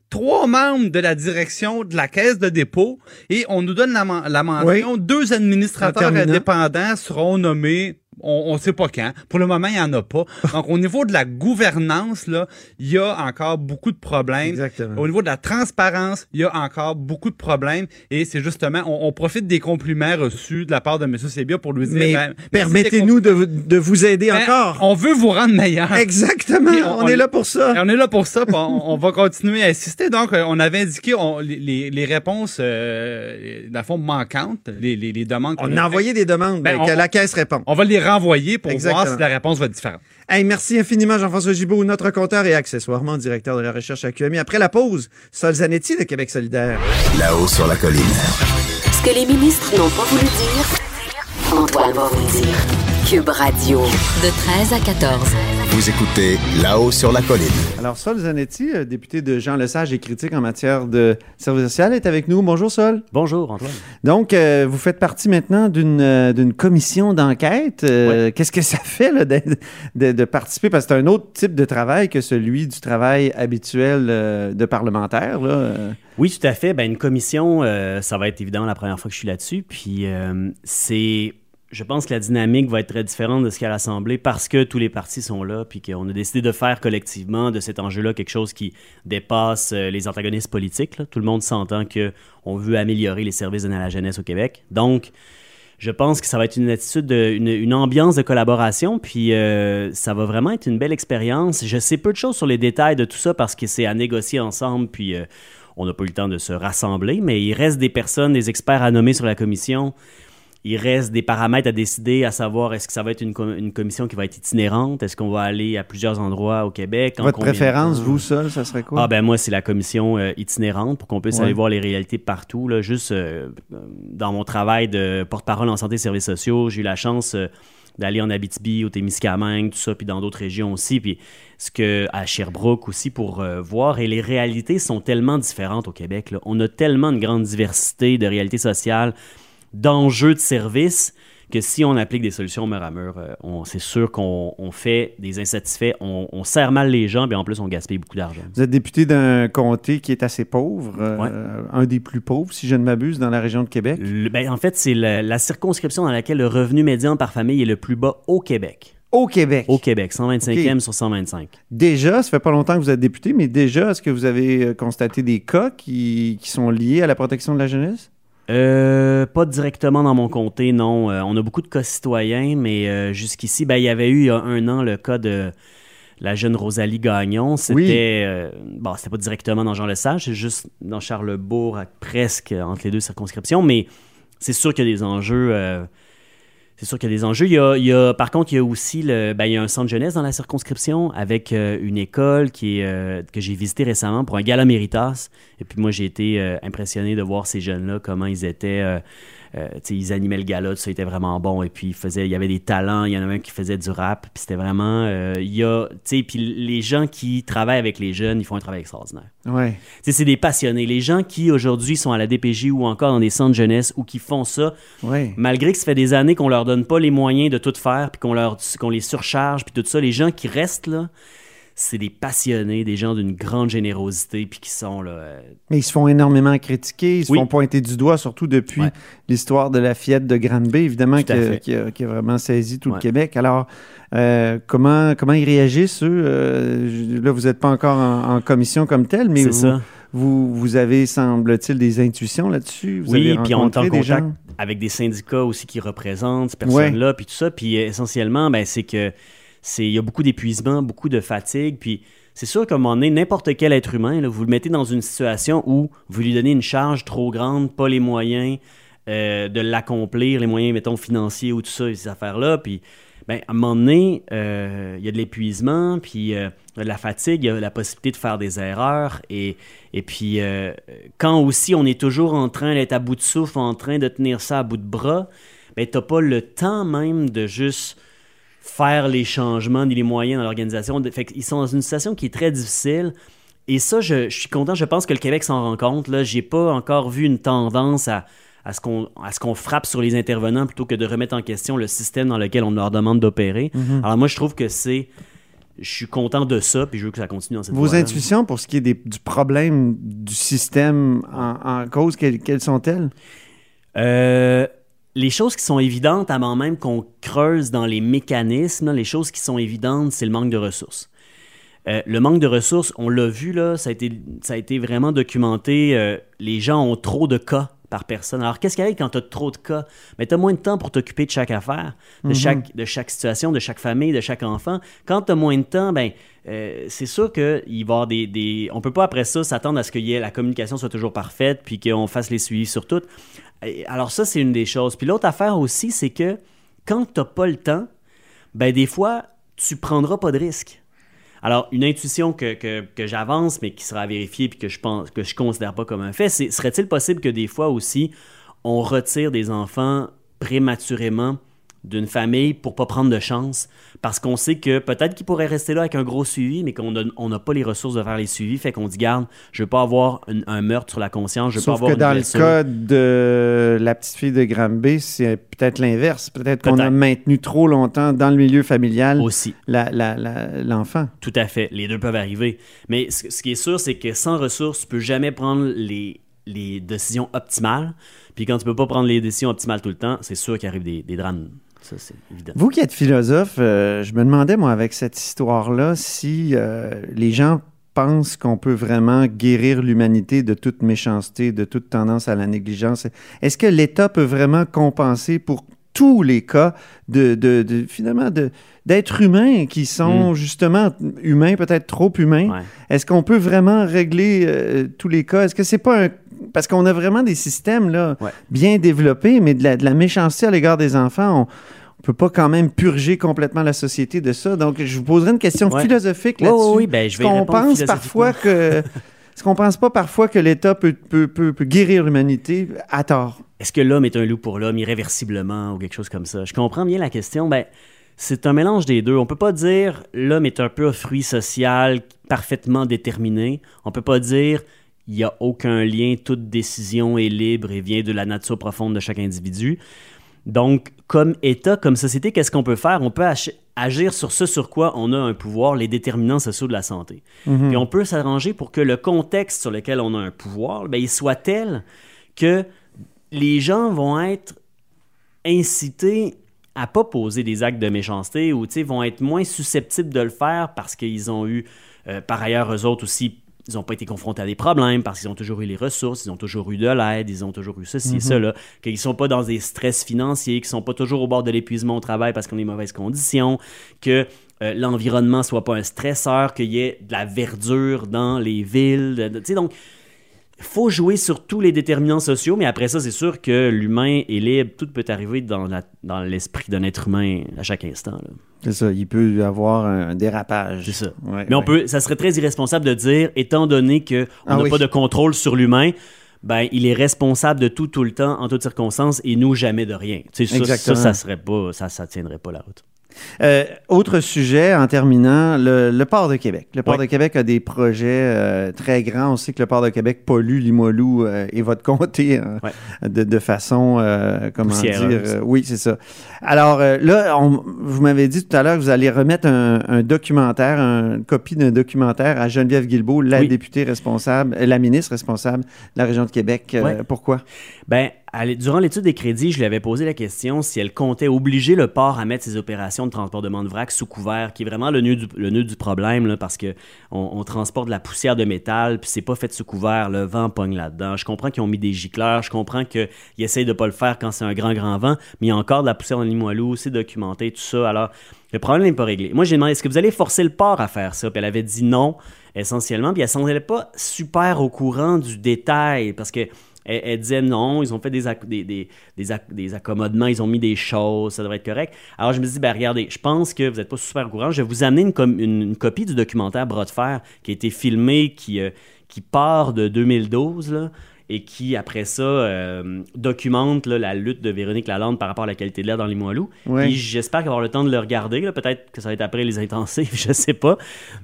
trois membres de la direction de la caisse de dépôt et on nous donne la, men- la mention. Deux administrateurs indépendants seront nommés on ne sait pas quand. Pour le moment, il n'y en a pas. Donc, au niveau de la gouvernance, là, il y a encore beaucoup de problèmes. Exactement. Au niveau de la transparence, il y a encore beaucoup de problèmes. Et c'est justement, on, on profite des compliments reçus de la part de M. Sébia pour lui dire... Mais ben, permettez-nous de, vous- de vous aider ben, encore. On veut vous rendre meilleur. Exactement. On, est là pour ça. On est là pour ça, on, on va continuer à assister. Donc, euh, on avait indiqué on- les- les, réponses, euh, dans le fond, manquantes, les, les, les demandes. On a envoyé des demandes Ben, que la caisse répond. On va les renvoyer pour Exactement. voir si la réponse va être différente. Hey, merci infiniment, Jean-François Gibault, notre compteur et accessoirement directeur de la recherche à QMI. Après la pause, Sol Zanetti de Québec solidaire. Là-haut sur la colline. Ce que les ministres n'ont pas voulu dire, Antoine va vous dire. Cube Radio. De 13 à 14. Vous écoutez Là-haut sur la colline. Alors, Sol Zanetti, euh, député de Jean Lesage et critique en matière de service social, est avec nous. Bonjour, Sol. Bonjour, Antoine. Donc, euh, vous faites partie maintenant d'une euh, d'une commission d'enquête. Euh, Qu'est-ce que ça fait là, de, de- de participer? Parce que c'est un autre type de travail que celui du travail habituel euh, de parlementaire. Là. Oui, tout à fait. Ben, une commission, euh, ça va être évidemment la première fois que je suis là-dessus. Puis euh, c'est. Je pense que la dynamique va être très différente de ce qu'à l'Assemblée parce que tous les partis sont là, puis qu'on a décidé de faire collectivement de cet enjeu-là quelque chose qui dépasse euh, les antagonistes politiques. Tout le monde s'entend que on veut améliorer les services donnés à la jeunesse au Québec. Donc, je pense que ça va être une attitude, de- une, une ambiance de collaboration, puis euh, ça va vraiment être une belle expérience. Je sais peu de choses sur les détails de tout ça parce que c'est à négocier ensemble, puis euh, on n'a pas eu le temps de se rassembler, mais il reste des personnes, des experts à nommer sur la commission. Il reste des paramètres à décider, à savoir est-ce que ça va être une, com- une commission qui va être itinérante, est-ce qu'on va aller à plusieurs endroits au Québec? votre de préférence, vous seul, ça serait quoi? Ah ben moi, c'est la commission euh, itinérante pour qu'on puisse Ouais. aller voir les réalités partout. Là. Juste euh, dans mon travail de porte-parole en santé et services sociaux, j'ai eu la chance euh, d'aller en Abitibi, au Témiscamingue, tout ça, puis dans d'autres régions aussi, puis ce que à Sherbrooke aussi pour euh, voir. Et les réalités sont tellement différentes au Québec. là. On a tellement une grande diversité de réalités sociales, d'enjeux de services que si on applique des solutions mur à mur, euh, on- c'est sûr qu'on on fait des insatisfaits, on, on serre mal les gens, puis en plus, on gaspille beaucoup d'argent. Vous êtes député d'un comté qui est assez pauvre, euh, un des plus pauvres, si je ne m'abuse, dans la région de Québec. Le- ben, en fait, c'est la, la circonscription dans laquelle le revenu médian par famille est le plus bas au Québec. Au Québec. Au Québec, 125e Ok. sur 125. Déjà, ça fait pas longtemps que vous êtes député, mais déjà, est-ce que vous avez euh, constaté des cas qui, qui sont liés à la protection de la jeunesse? Euh, pas directement dans mon comté, non. Euh, on a beaucoup de cas citoyens, mais euh, jusqu'ici, ben, il y avait eu il y a un an le cas de la jeune Rosalie Gagnon. C'était Oui. euh, bon, c'était pas directement dans Jean Lesage, c'est juste dans Charlebourg, à- presque entre les deux circonscriptions, mais c'est sûr qu'il y a des enjeux. C'est sûr qu'il y a des enjeux. Il y a, par contre, il y a aussi le, ben, il y a un centre jeunesse dans la circonscription avec euh, une école qui est, euh, que j'ai visité récemment pour un gala Méritas. Et puis moi, j'ai été euh, impressionné de voir ces jeunes-là, comment ils étaient. Euh, ils animaient le gala, tout ça était vraiment bon. Et puis, ils faisaient, il y avait des talents. Il y en avait un qui faisait du rap. Puis c'était vraiment. euh, il y a, puis les gens qui travaillent avec les jeunes, ils font un travail extraordinaire. Ouais. C'est des passionnés. Les gens qui aujourd'hui sont à la DPJ ou encore dans des centres jeunesse ou qui font ça, Ouais. malgré que ça fait des années qu'on leur donne pas les moyens de tout faire, puis qu'on leur qu'on les surcharge, puis tout ça, les gens qui restent là, c'est des passionnés, des gens d'une grande générosité, puis qui sont là. euh, Mais ils se font énormément critiquer, ils se Oui. font pointer du doigt, surtout depuis Ouais. l'histoire de la fillette de Granby, évidemment, qui a, fait. qui a- qui a vraiment saisi tout le. Québec. Alors, euh, comment, comment ils réagissent, eux? Euh, là, vous n'êtes pas encore en, en commission comme telle, mais vous, ça. Vous, vous avez, semble-t-il, des intuitions là-dessus? Oui, puis on est en contact gens? avec des syndicats aussi qui représentent ces personnes-là, puis tout ça. Puis essentiellement, ben, c'est que il y a beaucoup d'épuisement, beaucoup de fatigue, puis c'est sûr qu'à un moment donné, n'importe quel être humain, vous le mettez dans une situation où vous lui donnez une charge trop grande, pas les moyens euh, de l'accomplir, les moyens, mettons, financiers ou tout ça, ces affaires-là, puis ben, à un moment donné, euh, il y a de l'épuisement, puis euh, de la fatigue, il y a la possibilité de faire des erreurs. Et, puis, quand aussi on est toujours en train d'être à bout de souffle, en train de tenir ça à bout de bras, ben, tu n'as pas le temps même de juste faire les changements ni les moyens dans l'organisation. Fait qu'ils sont dans une situation qui est très difficile. Et ça, je, je suis content. Je pense que le Québec s'en rend compte. Là, j'ai pas encore vu une tendance à, à ce qu'on frappe sur les intervenants plutôt que de remettre en question le système dans lequel on leur demande d'opérer. Mhm. Alors moi, je trouve que c'est je suis content de ça, puis je veux que ça continue dans cette Vos intuitions pour ce qui est des- du problème du système en, en cause, quelles, quelles sont-elles? Euh, les choses qui sont évidentes avant même qu'on creuse dans les mécanismes, les choses qui sont évidentes, c'est le manque de ressources. Euh, le manque de ressources, on l'a vu, là, ça, a été, ça a été vraiment documenté. euh, les gens ont trop de cas par personne. Alors, qu'est-ce qui arrive quand tu as trop de cas? Mais tu as moins de temps pour t'occuper de chaque affaire, de, Mhm. chaque, de chaque situation, de chaque famille, de chaque enfant. Quand tu as moins de temps, ben, euh, c'est sûr qu'il va y avoir des, des... On peut pas, après ça, s'attendre à ce que y ait- la communication soit toujours parfaite puis qu'on fasse les suivis sur tout. Alors ça, c'est une des choses. Puis l'autre affaire aussi, c'est que quand tu n'as pas le temps, ben des fois, tu prendras pas de risque. Alors, une intuition que, j'avance, mais qui sera vérifiée puis que je pense considère pas comme un fait, c'est serait-il possible que des fois aussi, on retire des enfants prématurément d'une famille pour pas prendre de chance parce qu'on sait que peut-être qu'ils pourraient rester là avec un gros suivi mais qu'on on n'a pas les ressources de faire les suivis fait qu'on dit garde je veux pas avoir un, un meurtre sur la conscience je veux pas Sauf avoir que une dans le cas de la petite fille de Granby, c'est peut-être l'inverse. Peut-être qu'on a maintenu trop longtemps dans le milieu familial aussi l'enfant. Tout à fait. Les deux peuvent arriver. Mais ce, ce qui est sûr, c'est que sans ressources, tu peux jamais prendre les, les décisions optimales. Puis quand tu peux pas prendre les décisions optimales tout le temps, c'est sûr qu'il arrive des, des drames. Ça, c'est évident. Vous qui êtes philosophe, euh, je me demandais, moi, avec cette histoire-là, si euh, les gens pensent qu'on peut vraiment guérir l'humanité de toute méchanceté, de toute tendance à la négligence. Est-ce que l'État peut vraiment compenser pour tous les cas de, de- de- finalement de d'êtres humains qui sont Mm. justement humains, peut-être trop humains? Ouais. Est-ce qu'on peut vraiment régler euh, tous les cas? Est-ce que c'est pas un... Parce qu'on a vraiment des systèmes là, Ouais. bien développés, mais de la, de la méchanceté à l'égard des enfants, on ne peut pas quand même purger complètement la société de ça. Donc, je vous poserai une question Ouais. philosophique là-dessus. oui, oui, ben, je vais qu'on pense parfois que... Est-ce qu'on pense pas parfois que l'État peut, peut, peut, peut guérir l'humanité à tort? Est-ce que l'homme est un loup pour l'homme irréversiblement ou quelque chose comme ça? Je comprends bien la question. Ben, c'est un mélange des deux. On peut pas dire l'homme est un peu un fruit social parfaitement déterminé. On peut pas dire il n'y a aucun lien, toute décision est libre et vient de la nature profonde de chaque individu. Donc, comme État, comme société, qu'est-ce qu'on peut faire? On peut agir sur ce sur quoi on a un pouvoir, les déterminants sociaux de la santé. Mhm. Puis on peut s'arranger pour que le contexte sur lequel on a un pouvoir, ben, il soit tel que les gens vont être incités à pas poser des actes de méchanceté ou vont être moins susceptibles de le faire parce qu'ils ont eu, euh, par ailleurs, eux autres aussi, ils n'ont pas été confrontés à des problèmes parce qu'ils ont toujours eu les ressources, ils ont toujours eu de l'aide, ils ont toujours eu ceci, Mhm. cela, qu'ils ne sont pas dans des stress financiers, qu'ils ne sont pas toujours au bord de l'épuisement au travail parce qu'on est en mauvaises conditions, que euh, l'environnement soit pas un stresseur, qu'il y ait de la verdure dans les villes. tu sais, donc, faut jouer sur tous les déterminants sociaux, mais après ça, c'est sûr que l'humain est libre. Tout peut arriver dans, la- dans l'esprit d'un être humain à chaque instant. là. C'est ça, il peut y avoir un dérapage. C'est ça. Ouais, Mais on ouais. peut, ça serait très irresponsable de dire, étant donné qu'on Ah n'a oui. pas de contrôle sur l'humain, ben, il est responsable de tout, tout le temps, en toutes circonstances, et nous, jamais de rien. Ça, ça, ça serait pas, ça, ça tiendrait pas la route. Euh, autre sujet, en terminant, le, le port de Québec. Le port Ouais. de Québec a des projets euh, très grands. On sait que le port de Québec pollue Limoilou euh, et votre comté hein, de, de façon, euh, comment dire, Poussiéreuse. euh, oui, c'est ça. Alors euh, là, on- vous m'avez dit tout à l'heure que vous allez remettre un, un documentaire, un- une copie d'un documentaire à Geneviève Guilbeault, la Oui. députée responsable, la ministre responsable de la région de Québec. Ouais. Pourquoi? Ben, durant l'étude des crédits, je lui avais posé la question si elle comptait obliger le port à mettre ses opérations de transportement de vrac sous couvert, qui est vraiment le nœud du, problème, parce que on, on transporte de la poussière de métal, puis c'est pas fait sous couvert, le vent pogne là-dedans. Je comprends qu'ils ont mis des gicleurs, je comprends qu'ils essayent de pas le faire quand c'est un grand, grand vent, mais il y a encore de la poussière dans Limoilou, c'est documenté, tout ça. Alors, le problème n'est pas réglé. Moi, j'ai demandé, est-ce que vous allez forcer le port à faire ça? Puis elle avait dit non, essentiellement, puis elle semblait pas super au courant du détail, parce que elle, disait non, ils ont fait des, des, des, des, des accommodements, ils ont mis des choses, ça devrait être correct. Alors je me dis, ben regardez, je pense que vous n'êtes pas super au courant. Je vais vous amener une copie du documentaire Bras de fer qui a été filmé, qui, euh, qui part de 2012, là, et qui, après ça, euh, documente là, la lutte de Véronique Lalande par rapport à la qualité de l'air dans les Limoilou. Ouais. J'espère avoir le temps de le regarder. Peut-être que ça va être après les intensifs, je sais pas.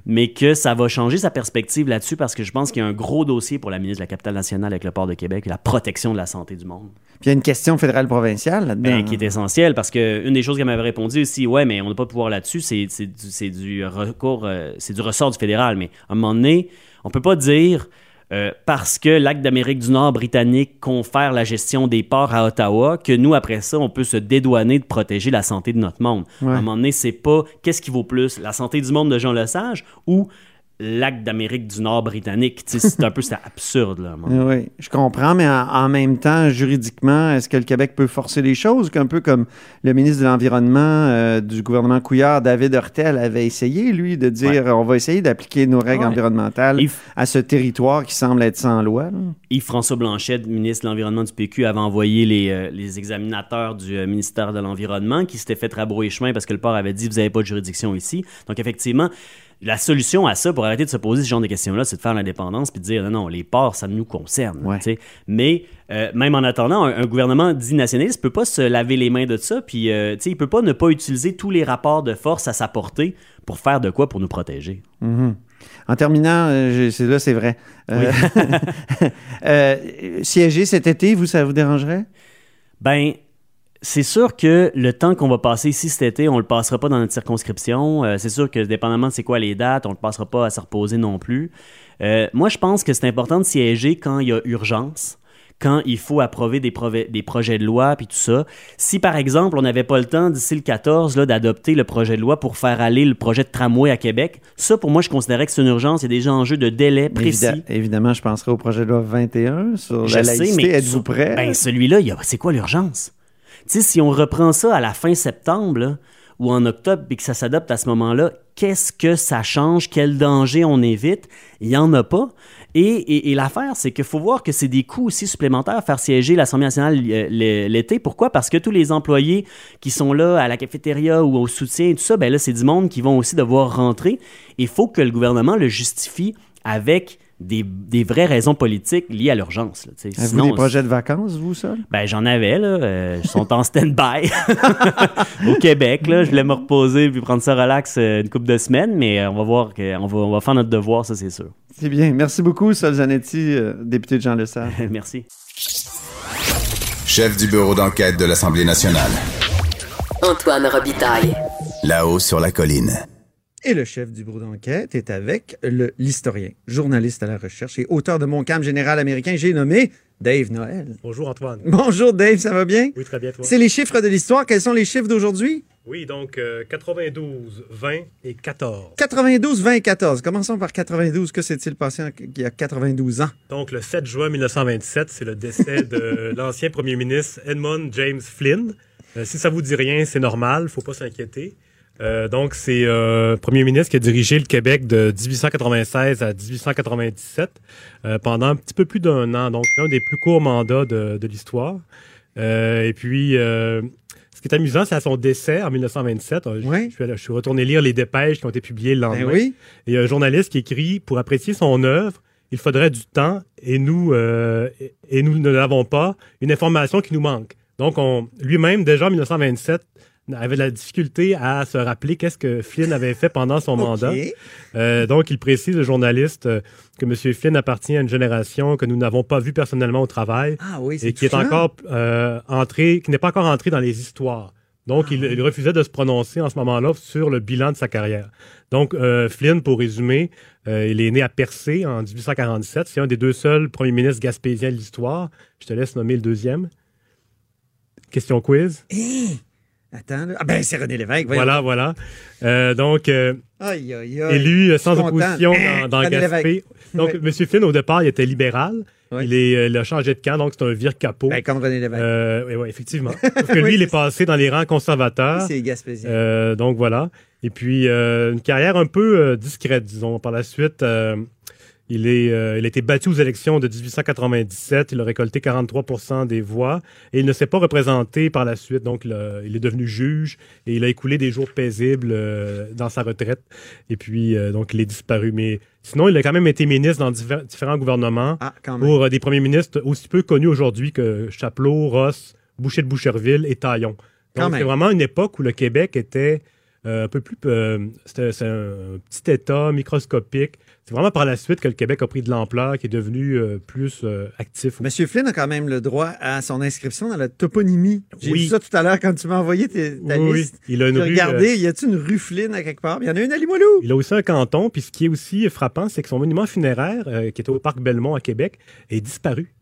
Mais que ça va changer sa perspective là-dessus parce que je pense qu'il y a un gros dossier pour la ministre de la Capitale nationale avec le port de Québec et la protection de la santé du monde. Puis il y a une question fédérale provinciale là-dedans. Ben, qui est essentielle parce que une des choses qu'elle m'avait répondu aussi, ouais, mais on n'a pas de pouvoir là-dessus, c'est du, recours, euh, c'est du ressort du fédéral. Mais à un moment donné, on peut pas dire euh, parce que l'acte d'Amérique du Nord britannique confère la gestion des ports à Ottawa que nous après ça, on peut se dédouaner de protéger la santé de notre monde. Ouais. À un moment donné, c'est pas qu'est-ce qui vaut plus, la santé du monde de Jean Lesage ou l'acte d'Amérique du Nord britannique. C'est un peu absurde là. Oui, je comprends, mais en, en même temps, juridiquement, est-ce que le Québec peut forcer les choses? Un peu comme le ministre de l'Environnement euh, du gouvernement Couillard, David Hurtel, avait essayé, lui, de dire on va essayer d'appliquer nos règles Ouais. environnementales à ce territoire qui semble être sans loi. Yves-François Blanchet, ministre de l'Environnement du PQ, avait envoyé les, euh, les examinateurs du euh, ministère de l'Environnement qui s'étaient fait rabrouer chemin parce que le port avait dit vous n'avez pas de juridiction ici. Donc, effectivement, la solution à ça, pour arrêter de se poser ce genre de questions-là, c'est de faire l'indépendance puis de dire non, non, les ports, ça nous concerne. tu sais. Mais euh, même en attendant, un, un gouvernement dit nationaliste peut pas se laver les mains de ça, puis euh, il peut pas ne pas utiliser tous les rapports de force à sa portée pour faire de quoi pour nous protéger. Mhm. En terminant, euh, je- là, c'est vrai. Euh, euh, siéger cet été, vous, ça vous dérangerait? Ben, c'est sûr que le temps qu'on va passer ici cet été, on le passera pas dans notre circonscription. Euh, c'est sûr que dépendamment de c'est quoi les dates, on le passera pas à se reposer non plus. Euh, moi, je pense que c'est important de siéger quand il y a urgence quand il faut approuver des, des projets de loi puis tout ça. Si par exemple on n'avait pas le temps d'ici le 14 là, d'adopter le projet de loi pour faire aller le projet de tramway à Québec, ça pour moi je considérais que c'est une urgence. Il y a des enjeux de délai précis. Évidemment, je penserai au projet de loi 21 sur Je la laïcité. Êtes-vous prêt? Ben, celui-là, c'est quoi l'urgence? Si on reprend ça à la fin septembre ou en octobre et que ça s'adopte à ce moment-là, qu'est-ce que ça change? Quel danger on évite? Il n'y en a pas. Et, l'affaire, c'est qu'il faut voir que c'est des coûts aussi supplémentaires faire siéger l'Assemblée nationale euh, l'été. Pourquoi? Parce que tous les employés qui sont là à la cafétéria ou au soutien et tout ça, ben là, c'est du monde qui vont aussi devoir rentrer. Il faut que le gouvernement le justifie avec des, des vraies raisons politiques liées à l'urgence. là. Avez-vous Sinon, des projets de vacances, vous, ça? ben, j'en avais, là. Euh, ils sont en stand-by au Québec, là. Je voulais me reposer puis prendre ça relax euh, une couple de semaines, mais euh, on va voir que, on va, on va faire notre devoir, ça, c'est sûr. C'est bien. Merci beaucoup, Sol Zanetti, euh, député de Jean Lesage. Merci. chef du bureau d'enquête de l'Assemblée nationale. Antoine Robitaille. Là-haut sur la colline. Et le chef du bureau d'enquête est avec le l'historien, journaliste à la recherche et auteur de Mon camp général américain, j'ai nommé Dave Noël. Bonjour Antoine. Bonjour Dave, ça va bien? Oui, très bien toi. C'est les chiffres de l'histoire. Quels sont les chiffres d'aujourd'hui? Oui, donc euh, 92, 20 et 14. 92, 20 et 14. Commençons par 92. Que s'est-il passé en- il y a 92 ans? Donc le 7 juin 1927, c'est le décès de l'ancien premier ministre Edmund James Flynn. Euh, si ça vous dit rien, c'est normal, faut pas s'inquiéter. Euh, donc c'est euh, premier ministre qui a dirigé le Québec de 1896 à 1897 euh, pendant un petit peu plus d'un an. Donc l'un des plus courts mandats de, de l'histoire. Euh, et puis euh, ce qui est amusant, c'est à son décès en 1927. euh, je- je, suis retourné lire les dépêches qui ont été publiées le lendemain. Ben oui. Et il y a un journaliste qui écrit pour apprécier son œuvre, il faudrait du temps et nous euh, et, et nous ne l'avons pas. Une information qui nous manque. Donc on lui-même déjà en 1927 avait de la difficulté à se rappeler qu'est-ce que Flynn avait fait pendant son mandat. Euh, donc, il précise, le journaliste, euh, que M. Flynn appartient à une génération que nous n'avons pas vue personnellement au travail Ah oui, et qui est encore euh, entré, qui n'est pas encore entré dans les histoires. Donc, Ah il, il refusait de se prononcer en ce moment-là sur le bilan de sa carrière. Donc, Flynn, pour résumer, il est né à Percé en 1847. C'est un des deux seuls premiers ministres gaspésiens de l'histoire. Je te laisse nommer le deuxième. Question quiz. Hé! Attends, là. Ah ben, c'est René Lévesque. voyons. Voilà, voilà. Euh, donc, euh, Aïe, aïe, aïe. élu euh, suis sans content. opposition Hein, dans, dans René Gaspé. Lévesque. Donc. M. Flynn, au départ, il était libéral. Il, est, euh, il a changé de camp, donc c'est un vire-capot. Ben, comme René Lévesque. Euh, oui, oui, effectivement. Sauf que lui, il est passé dans les rangs conservateurs. C'est Gaspésien. Euh, donc voilà. Et puis euh, une carrière un peu euh, discrète, disons. Par la suite, euh, il, est, euh, il a été battu aux élections de 1897. Il a récolté 43% des voix et il ne s'est pas représenté par la suite. Donc il, est devenu juge et il a écoulé des jours paisibles euh, dans sa retraite. Et puis euh, donc il est disparu. Mais sinon, il a quand même été ministre dans différents gouvernements Ah, pour des premiers ministres aussi peu connus aujourd'hui que Chapelot, Ross, Boucher de Boucherville et Taillon. Donc, c'est vraiment une époque où le Québec était un peu plus. c'était un petit État microscopique. C'est vraiment par la suite que le Québec a pris de l'ampleur, qui est devenu euh, plus euh, actif. Monsieur Flynn a quand même le droit à son inscription dans la toponymie. J'ai Oui. vu ça tout à l'heure quand tu m'as envoyé tes- ta Oui, oui. liste. Il a une rue, regardé, euh, y a-t-il une rue Flynn à quelque part? Il y en a une à Limoilou. Il a aussi un canton, puis ce qui est aussi frappant, c'est que son monument funéraire, qui était au Parc Belmont à Québec, est disparu.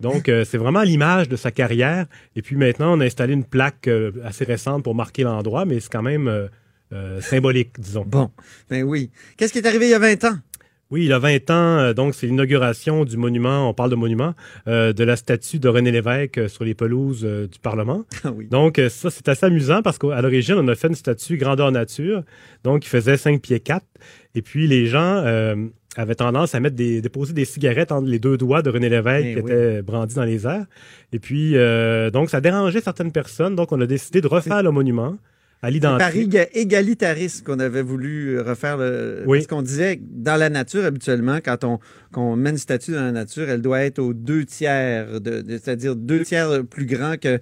Donc, euh, c'est vraiment l'image de sa carrière. Et puis maintenant, on a installé une plaque euh, assez récente pour marquer l'endroit, mais c'est quand même euh, symbolique, disons. Bon, ben oui. Qu'est-ce qui est arrivé il y a 20 ans? Oui, il a 20 ans, euh, donc c'est l'inauguration du monument, on parle de monument, euh, de la statue de René Lévesque euh, sur les pelouses euh, du Parlement. Ah oui. Donc ça, c'est assez amusant parce qu'à l'origine, on a fait une statue grandeur nature, donc qui faisait 5 pieds 4. Et puis les gens euh, avaient tendance à mettre des, déposer des cigarettes entre les deux doigts de René Lévesque Eh qui oui. étaient brandis dans les airs. Et puis, donc ça dérangeait certaines personnes, donc on a décidé de refaire le monument à Par l'identique. éga- égalitarisme qu'on avait voulu euh, refaire le. Oui. Parce qu'on disait dans la nature, habituellement, quand on, qu'on met une statue dans la nature, elle doit être aux deux tiers, de, de- c'est-à-dire deux tiers plus grand qu'un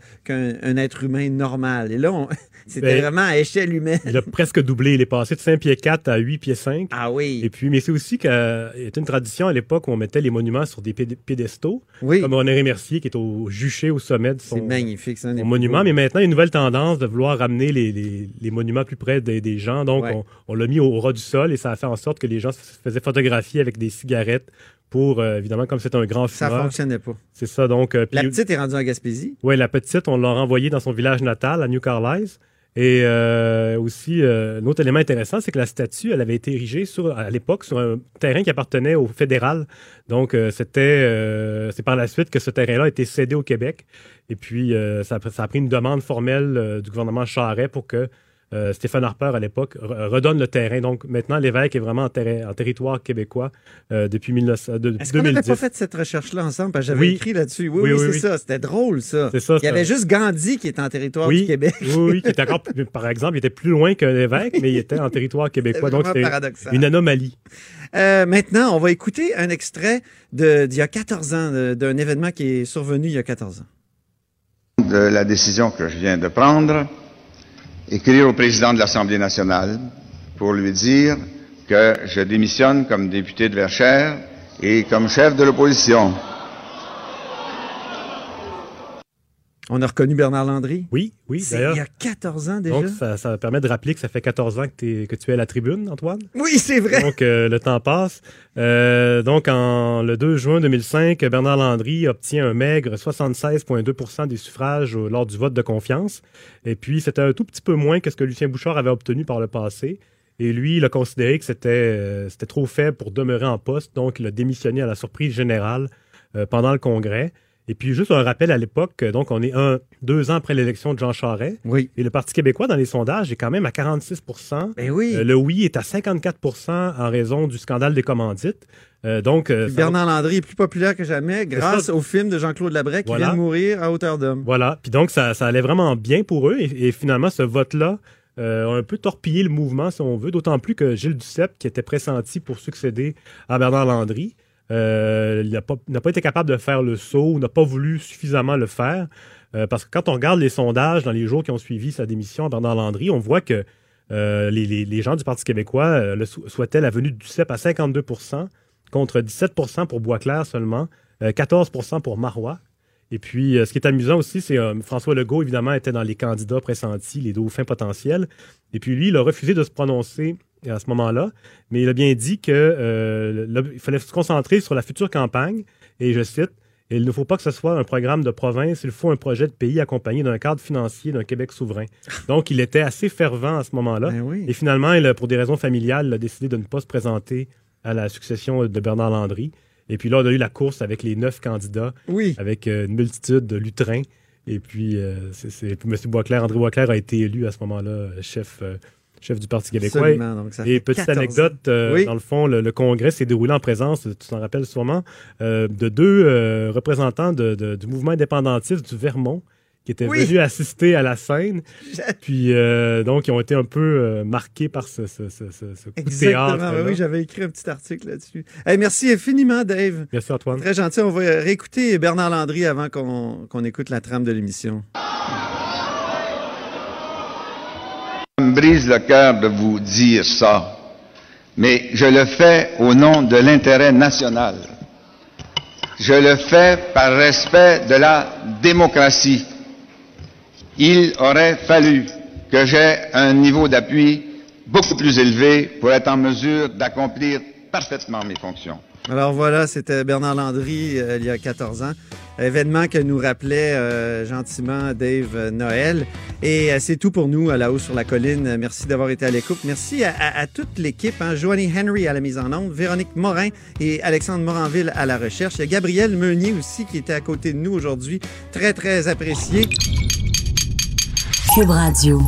un être humain normal. Et là, on- c'était Ben, vraiment à échelle humaine. Il a presque doublé. Il est passé de 5 pieds 4 à 8 pieds 5. Ah oui. Et puis, mais c'est aussi qu'il y a une tradition à l'époque où on mettait les monuments sur des péd- pédestaux. Oui. Comme René Mercier qui est au juché au sommet de son, C'est magnifique, ça. son monument. Mais maintenant, il y a une nouvelle tendance de vouloir ramener les, les- les monuments plus près des, des gens. Donc, Ouais. on, on l'a mis au ras du sol et ça a fait en sorte que les gens se faisaient photographier avec des cigarettes pour, euh, évidemment, comme c'est un grand Ça fumeur. fonctionnait pas. C'est ça, donc. euh, La petite est rendue en Gaspésie? oui, la petite, on l'a renvoyée dans son village natal, à New Carlisle. Et euh, aussi, euh, un autre élément intéressant, c'est que la statue, elle avait été érigée à l'époque sur un terrain qui appartenait au fédéral. Donc, euh, c'était, c'est par la suite que ce terrain-là a été cédé au Québec. Et puis, ça, a- ça a pris une demande formelle du gouvernement Charest pour que euh, Stéphane Harper, à l'époque, re- redonne le terrain. Donc, maintenant, l'évêque est vraiment en, terrain- en territoire québécois euh, depuis 19, de- Est-ce qu'on n'avait 2010. pas fait cette recherche-là ensemble? Parce que j'avais Oui. écrit là-dessus. Oui, Oui, oui, oui, c'est oui. ça. C'était drôle, ça. Ça, Il y avait juste Gandhi qui était en territoire oui, du Québec. Oui, oui, qui était encore, plus- par exemple, il était plus loin qu'un évêque, mais il était en territoire québécois. C'est Donc, c'était paradoxal. une anomalie. Euh, maintenant, on va écouter un extrait d'il y a 14 ans, d'un événement qui est survenu il y a 14 ans. de la décision que je viens de prendre, écrire au président de l'Assemblée nationale pour lui dire que je démissionne comme député de Verchères et comme chef de l'opposition. On a reconnu Bernard Landry? Oui, oui, d'ailleurs. Il y a 14 ans déjà. Donc, ça, ça permet de rappeler que ça fait 14 ans que, tu es à la tribune, Antoine? Oui, c'est vrai. Donc, euh, le temps passe. Euh, donc, en, le 2 juin 2005, Bernard Landry obtient un maigre 76,2% des suffrages lors du vote de confiance. Et puis, c'était un tout petit peu moins que ce que Lucien Bouchard avait obtenu par le passé. Et lui, il a considéré que c'était euh, trop faible pour demeurer en poste. Donc, il a démissionné à la surprise générale pendant le congrès. Et puis, juste un rappel à l'époque, euh, donc on est un, deux ans après l'élection de Jean Charest. Oui. Et le Parti québécois, dans les sondages, est quand même à 46 Ben oui. Euh, Le oui est à 54% en raison du scandale des commandites. Euh, donc, euh, Bernard Landry est plus populaire que jamais grâce ça. au film de Jean-Claude Labrec Voilà. qui vient de mourir à hauteur d'homme. Voilà. Puis donc, ça, ça allait vraiment bien pour eux. Et, et finalement, ce vote-là euh, a un peu torpillé le mouvement, si on veut. D'autant plus que Gilles Duceppe, qui était pressenti pour succéder à Bernard Landry, euh, il n'a pas, pas été capable de faire le saut, n'a pas voulu suffisamment le faire. Euh, parce que quand on regarde les sondages dans les jours qui ont suivi sa démission à Bernard Landry, on voit que euh, les, gens du Parti québécois euh, le sou- souhaitaient la venue de Duceppe à 52% contre 17% pour Boisclair seulement, euh, 14% pour Marois. Et puis, ce qui est amusant aussi, c'est euh, François Legault, évidemment, était dans les candidats pressentis, les dauphins potentiels. Et puis, lui, il a refusé de se prononcer à ce moment-là, mais il a bien dit que euh, fallait se concentrer sur la future campagne. Et je cite, il ne faut pas que ce soit un programme de province, il faut un projet de pays accompagné d'un cadre financier d'un Québec souverain. Donc, il était assez fervent à ce moment-là. Ben oui. Et finalement, il, a, pour des raisons familiales, il a décidé de ne pas se présenter à la succession de Bernard Landry. Et puis là, on a eu la course avec les neuf candidats, Oui. avec euh, une multitude de lutrins. Et puis, euh, c'est, M. Boisclair, André Boisclair a été élu à ce moment-là euh, chef, euh, chef du Parti québécois. Absolument, donc ça Et petite 14 ans. anecdote, euh, Oui. dans le fond, le, le congrès s'est déroulé en présence, tu t'en rappelles sûrement, euh, de deux euh, représentants de- de- du mouvement indépendantiste du Vermont qui étaient Oui. venus assister à la scène. Puis, donc, ils ont été un peu marqués par ce, ce, ce, ce- ce coup de Exactement. théâtre. Ben oui, j'avais écrit un petit article là-dessus. Hey, merci infiniment, Dave. Merci, Antoine. Très gentil. On va réécouter Bernard Landry avant qu'on qu'on écoute la trame de l'émission. Ça me brise le cœur de vous dire ça, mais je le fais au nom de l'intérêt national. Je le fais par respect de la démocratie. Il aurait fallu que j'aie un niveau d'appui beaucoup plus élevé pour être en mesure d'accomplir parfaitement mes fonctions. Alors voilà, c'était Bernard Landry euh, il y a 14 ans. Événement que nous rappelait euh, gentiment Dave Noël. Et euh, c'est tout pour nous à la haut sur la colline. Merci d'avoir été à l'écoute. Merci à toute l'équipe. Hein. Joanie Henry à la mise en onde, Véronique Morin et Alexandre Moranville à la recherche. Il y a Gabriel Meunier aussi qui était à côté de nous aujourd'hui. Très, très apprécié. Cube Radio.